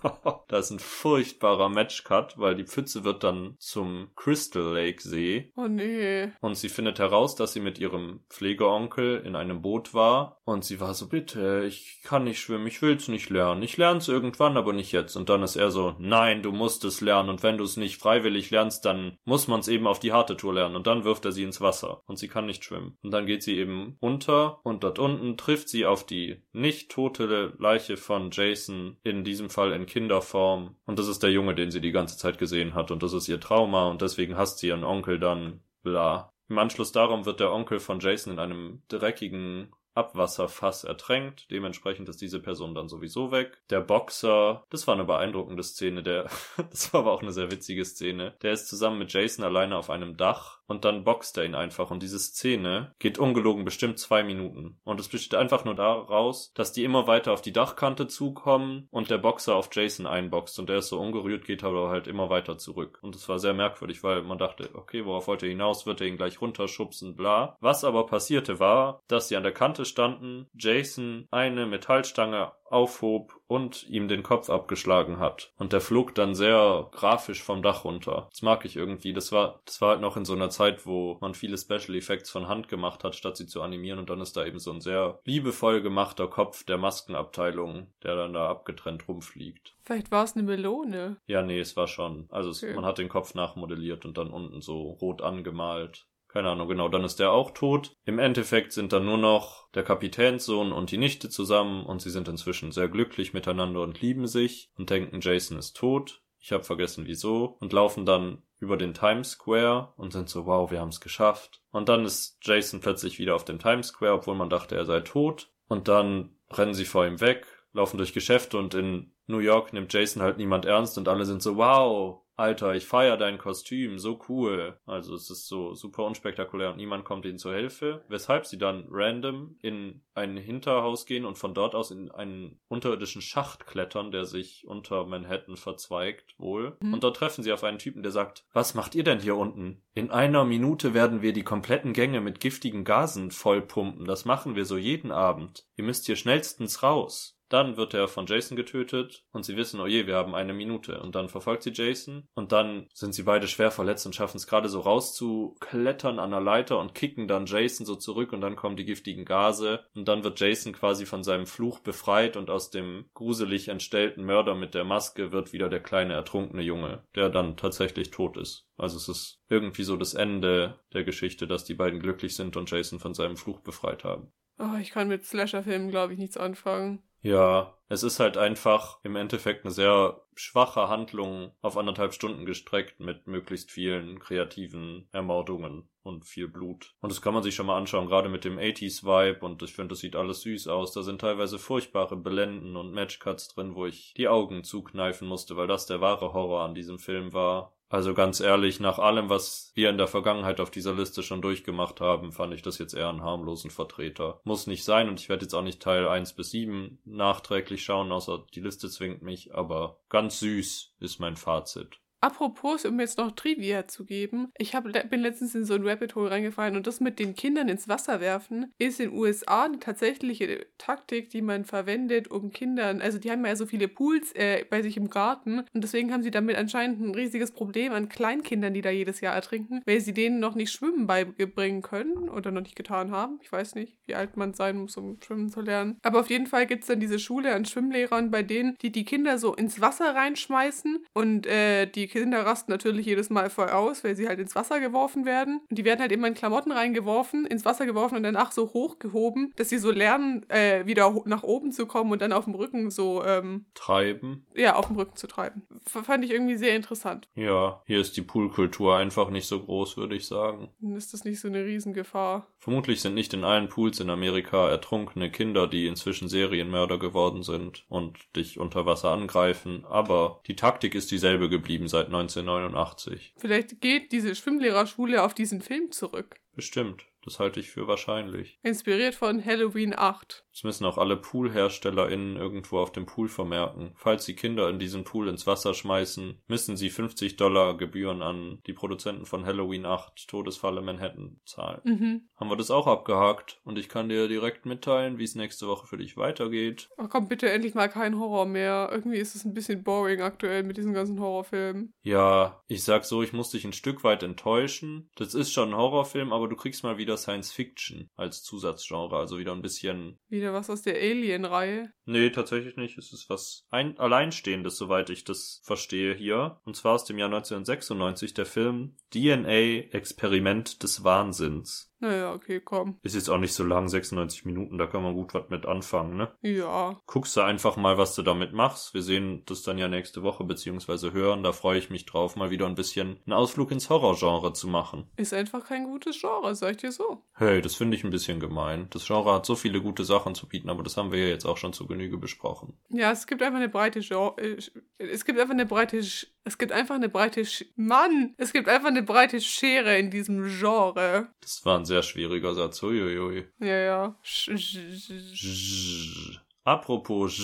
da ist ein furchtbarer Matchcut, weil die Pfütze wird dann zum Crystal Lake See. Oh nee. Und sie findet heraus, dass sie mit ihrem Pflegeonkel in einem Boot war. Und sie war so, bitte, ich kann nicht schwimmen, ich will's nicht lernen. Ich lern's irgendwann, aber nicht jetzt. Und dann ist er so, nein, du musst es lernen. Und wenn du es nicht freiwillig lernst, dann muss man es eben auf die harte Tour lernen. Und dann wirft er sie ins Wasser. Und sie kann nicht schwimmen. Und dann geht sie eben unter. Und dort unten trifft sie auf die nicht tote Leiche von Jason. In diesem Fall in Kinderform. Und das ist der Junge, den sie die ganze Zeit gesehen hat. Und das ist ihr Trauma. Und deswegen hasst sie ihren Onkel dann. Bla. Im Anschluss darum wird der Onkel von Jason in einem dreckigen Abwasserfass ertränkt. Dementsprechend ist diese Person dann sowieso weg. Der Boxer, das war eine beeindruckende Szene, der, das war aber auch eine sehr witzige Szene. Der ist zusammen mit Jason alleine auf einem Dach und dann boxt er ihn einfach. Und diese Szene geht ungelogen bestimmt zwei Minuten. Und es besteht einfach nur daraus, dass die immer weiter auf die Dachkante zukommen und der Boxer auf Jason einboxt und der ist so ungerührt, geht aber halt immer weiter zurück. Und es war sehr merkwürdig, weil man dachte, okay, worauf wollte er hinaus? Wird er ihn gleich runterschubsen, bla. Was aber passierte war, dass sie an der Kante standen, Jason eine Metallstange aufhob und ihm den Kopf abgeschlagen hat. Und der flog dann sehr grafisch vom Dach runter. Das mag ich irgendwie. Das war, das war halt noch in so einer Zeit, wo man viele Special Effects von Hand gemacht hat, statt sie zu animieren. Und dann ist da eben so ein sehr liebevoll gemachter Kopf der Maskenabteilung, der dann da abgetrennt rumfliegt. Vielleicht war es eine Melone. Ja, nee, es war schon. Also es, Okay. man hat den Kopf nachmodelliert und dann unten so rot angemalt. Keine Ahnung, genau, dann ist der auch tot. Im Endeffekt sind dann nur noch der Kapitänssohn und die Nichte zusammen und sie sind inzwischen sehr glücklich miteinander und lieben sich und denken, Jason ist tot. ich habe vergessen wieso, und laufen dann über den Times Square und sind so, wow, wir haben es geschafft. Und dann ist Jason plötzlich wieder auf dem Times Square, obwohl man dachte, er sei tot. Und dann rennen sie vor ihm weg, laufen durch Geschäfte und in New York nimmt Jason halt niemand ernst und alle sind so, wow, Alter, ich feier dein Kostüm, so cool. Also es ist so super unspektakulär und niemand kommt ihnen zur Hilfe. Weshalb sie dann random in ein Hinterhaus gehen und von dort aus in einen unterirdischen Schacht klettern, der sich unter Manhattan verzweigt, wohl. Mhm. Und dort treffen sie auf einen Typen, der sagt, was macht ihr denn hier unten? In einer Minute werden wir die kompletten Gänge mit giftigen Gasen vollpumpen. Das machen wir so jeden Abend. Ihr müsst hier schnellstens raus. Dann wird er von Jason getötet und sie wissen, oh je, wir haben eine Minute. Und dann verfolgt sie Jason und dann sind sie beide schwer verletzt und schaffen es gerade so rauszuklettern an der Leiter und kicken dann Jason so zurück und dann kommen die giftigen Gase und dann wird Jason quasi von seinem Fluch befreit und aus dem gruselig entstellten Mörder mit der Maske wird wieder der kleine ertrunkene Junge, der dann tatsächlich tot ist. Also es ist irgendwie so das Ende der Geschichte, dass die beiden glücklich sind und Jason von seinem Fluch befreit haben. Oh, ich kann mit Slasher-Filmen, glaube ich, nichts anfangen. Ja, es ist halt einfach im Endeffekt eine sehr schwache Handlung auf anderthalb Stunden gestreckt mit möglichst vielen kreativen Ermordungen und viel Blut. Und das kann man sich schon mal anschauen, gerade mit dem 80s-Vibe und ich finde, das sieht alles süß aus. Da sind teilweise furchtbare Blenden und Matchcuts drin, wo ich die Augen zukneifen musste, weil das der wahre Horror an diesem Film war. Also ganz ehrlich, nach allem, was wir in der Vergangenheit auf dieser Liste schon durchgemacht haben, fand ich das jetzt eher einen harmlosen Vertreter. Muss nicht sein und ich werde jetzt auch nicht Teil 1 bis 7 nachträglich schauen, außer die Liste zwingt mich, aber ganz süß ist mein Fazit. Apropos, um jetzt noch Trivia zu geben, ich hab, bin letztens in so ein Rabbit Hole reingefallen und das mit den Kindern ins Wasser werfen ist in den USA eine tatsächliche Taktik, die man verwendet, um Kindern, also die haben ja so viele Pools äh, bei sich im Garten und deswegen haben sie damit anscheinend ein riesiges Problem an Kleinkindern, die da jedes Jahr ertrinken, weil sie denen noch nicht Schwimmen beibringen können oder noch nicht getan haben. Ich weiß nicht, wie alt man sein muss, um Schwimmen zu lernen. Aber auf jeden Fall gibt es dann diese Schule an Schwimmlehrern, bei denen die die Kinder so ins Wasser reinschmeißen und äh, die Kinder rasten natürlich jedes Mal voll aus, weil sie halt ins Wasser geworfen werden. Und die werden halt immer in Klamotten reingeworfen, ins Wasser geworfen und danach so hochgehoben, dass sie so lernen, äh, wieder nach oben zu kommen und dann auf dem Rücken so, ähm, Treiben? ja, auf dem Rücken zu treiben. Fand ich irgendwie sehr interessant. Ja, hier ist die Poolkultur einfach nicht so groß, würde ich sagen. Dann ist das nicht so eine Riesengefahr. Vermutlich sind nicht in allen Pools in Amerika ertrunkene Kinder, die inzwischen Serienmörder geworden sind und dich unter Wasser angreifen, aber die Taktik ist dieselbe geblieben seit 1989. Vielleicht geht diese Schwimmlehrerschule auf diesen Film zurück. Bestimmt. Das halte ich für wahrscheinlich. Inspiriert von Halloween 8. Das müssen auch alle PoolherstellerInnen irgendwo auf dem Pool vermerken. Falls sie Kinder in diesen Pool ins Wasser schmeißen, müssen sie 50 Dollar Gebühren an die Produzenten von Halloween 8 Todesfalle Manhattan zahlen. Mhm. Haben wir das auch abgehakt und ich kann dir direkt mitteilen, wie es nächste Woche für dich weitergeht. Oh, komm, bitte endlich mal kein Horror mehr. Irgendwie ist es ein bisschen boring aktuell mit diesen ganzen Horrorfilmen. Ja, ich sag so, ich muss dich ein Stück weit enttäuschen. Das ist schon ein Horrorfilm, aber du kriegst mal wieder Science Fiction als Zusatzgenre, also wieder ein bisschen. Wieder was aus der Alien-Reihe. Nee, tatsächlich nicht. Es ist was ein Alleinstehendes, soweit ich das verstehe hier. Und zwar aus dem Jahr 1996 der Film DNA Experiment des Wahnsinns. Naja, okay, komm. Ist jetzt auch nicht so lang, 96 Minuten, da kann man gut was mit anfangen, ne? Ja. Guckst du einfach mal, was du damit machst. Wir sehen das dann ja nächste Woche, beziehungsweise hören. Da freue ich mich drauf, mal wieder ein bisschen einen Ausflug ins Horrorgenre zu machen. Ist einfach kein gutes Genre, sag ich dir so. Hey, das finde ich ein bisschen gemein. Das Genre hat so viele gute Sachen zu bieten, aber das haben wir ja jetzt auch schon zu Genüge besprochen. Ja, es gibt einfach eine breite Genre. äh, Es gibt einfach eine breite. Es gibt einfach eine breite. Sch Mann! Es gibt einfach eine breite Schere in diesem Genre. Das war ein sehr schwieriger Satz. Uiuiui. Ja, ja. Sch sch. Apropos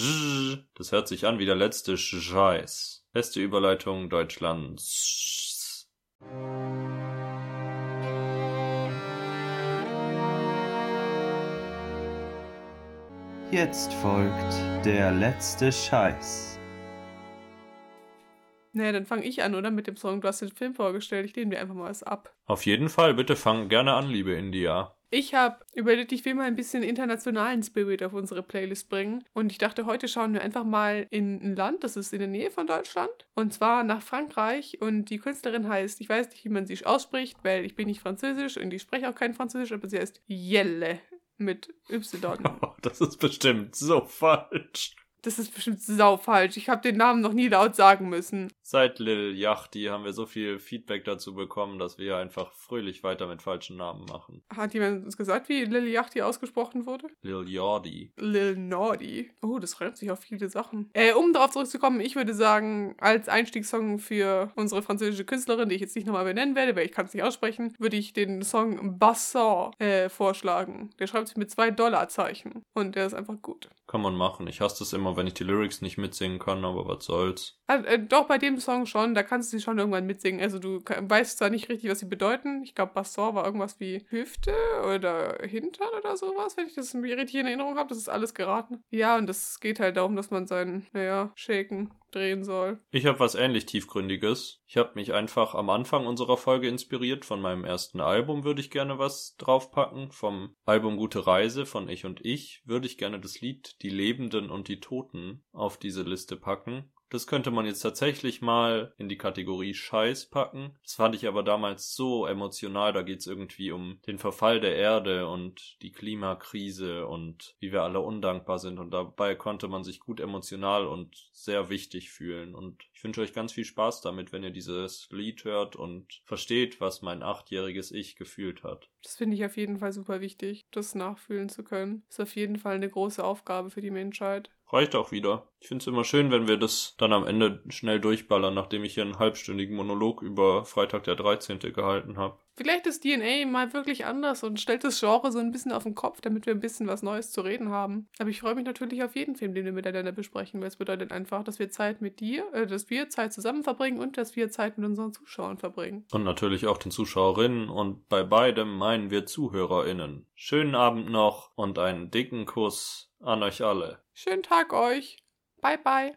das hört sich an wie der letzte Scheiß. Beste Überleitung Deutschlands. Jetzt folgt der letzte Scheiß. Naja, dann fange ich an, oder? Mit dem Song. Du hast den Film vorgestellt. Ich lehne mir einfach mal was ab. Auf jeden Fall, bitte fang gerne an, liebe India. Ich habe überlegt, ich will mal ein bisschen internationalen Spirit auf unsere Playlist bringen. Und ich dachte, heute schauen wir einfach mal in ein Land, das ist in der Nähe von Deutschland. Und zwar nach Frankreich. Und die Künstlerin heißt, ich weiß nicht, wie man sie ausspricht, weil ich bin nicht französisch und ich spreche auch kein Französisch, aber sie heißt Jelle mit Y. Das ist bestimmt so falsch. Das ist bestimmt sau falsch. Ich habe den Namen noch nie laut sagen müssen. Seit Lil Yachty haben wir so viel Feedback dazu bekommen, dass wir einfach fröhlich weiter mit falschen Namen machen. Hat jemand uns gesagt, wie Lil Yachty ausgesprochen wurde? Lil Yardi. Lil Naughty. Oh, das reimt sich auf viele Sachen. Äh, um darauf zurückzukommen, ich würde sagen, als Einstiegssong für unsere französische Künstlerin, die ich jetzt nicht nochmal benennen werde, weil ich kann es nicht aussprechen, würde ich den Song Basson äh, vorschlagen. Der schreibt sich mit zwei Dollarzeichen. Und der ist einfach gut. Kann man machen. Ich hasse das immer, wenn ich die Lyrics nicht mitsingen kann, aber was soll's. Also, äh, doch, bei dem Song schon, da kannst du sie schon irgendwann mitsingen. Also du weißt zwar nicht richtig, was sie bedeuten. Ich glaube, Basson war irgendwas wie Hüfte oder Hintern oder sowas, wenn ich das richtig in Erinnerung habe. Das ist alles geraten. Ja, und das geht halt darum, dass man sein, naja, Shaken drehen soll. Ich habe was ähnlich tiefgründiges. Ich habe mich einfach am Anfang unserer Folge inspiriert. Von meinem ersten Album würde ich gerne was draufpacken. Vom Album Gute Reise von Ich und Ich würde ich gerne das Lied Die Lebenden und die Toten auf diese Liste packen. Das könnte man jetzt tatsächlich mal in die Kategorie Scheiß packen. Das fand ich aber damals so emotional. Da geht's irgendwie um den Verfall der Erde und die Klimakrise und wie wir alle undankbar sind. Und dabei konnte man sich gut emotional und sehr wichtig fühlen. Und ich wünsche euch ganz viel Spaß damit, wenn ihr dieses Lied hört und versteht, was mein achtjähriges Ich gefühlt hat. Das finde ich auf jeden Fall super wichtig, das nachfühlen zu können. Ist auf jeden Fall eine große Aufgabe für die Menschheit. Reicht auch wieder. Ich finde es immer schön, wenn wir das dann am Ende schnell durchballern, nachdem ich hier einen halbstündigen Monolog über Freitag der 13. gehalten habe. Vielleicht ist DNA mal wirklich anders und stellt das Genre so ein bisschen auf den Kopf, damit wir ein bisschen was Neues zu reden haben. Aber ich freue mich natürlich auf jeden Film, den wir miteinander besprechen, weil es bedeutet einfach, dass wir Zeit mit dir, äh, dass wir Zeit zusammen verbringen und dass wir Zeit mit unseren Zuschauern verbringen. Und natürlich auch den Zuschauerinnen und bei beidem meinen wir ZuhörerInnen. Schönen Abend noch und einen dicken Kuss an euch alle. Schönen Tag euch. Bye, bye.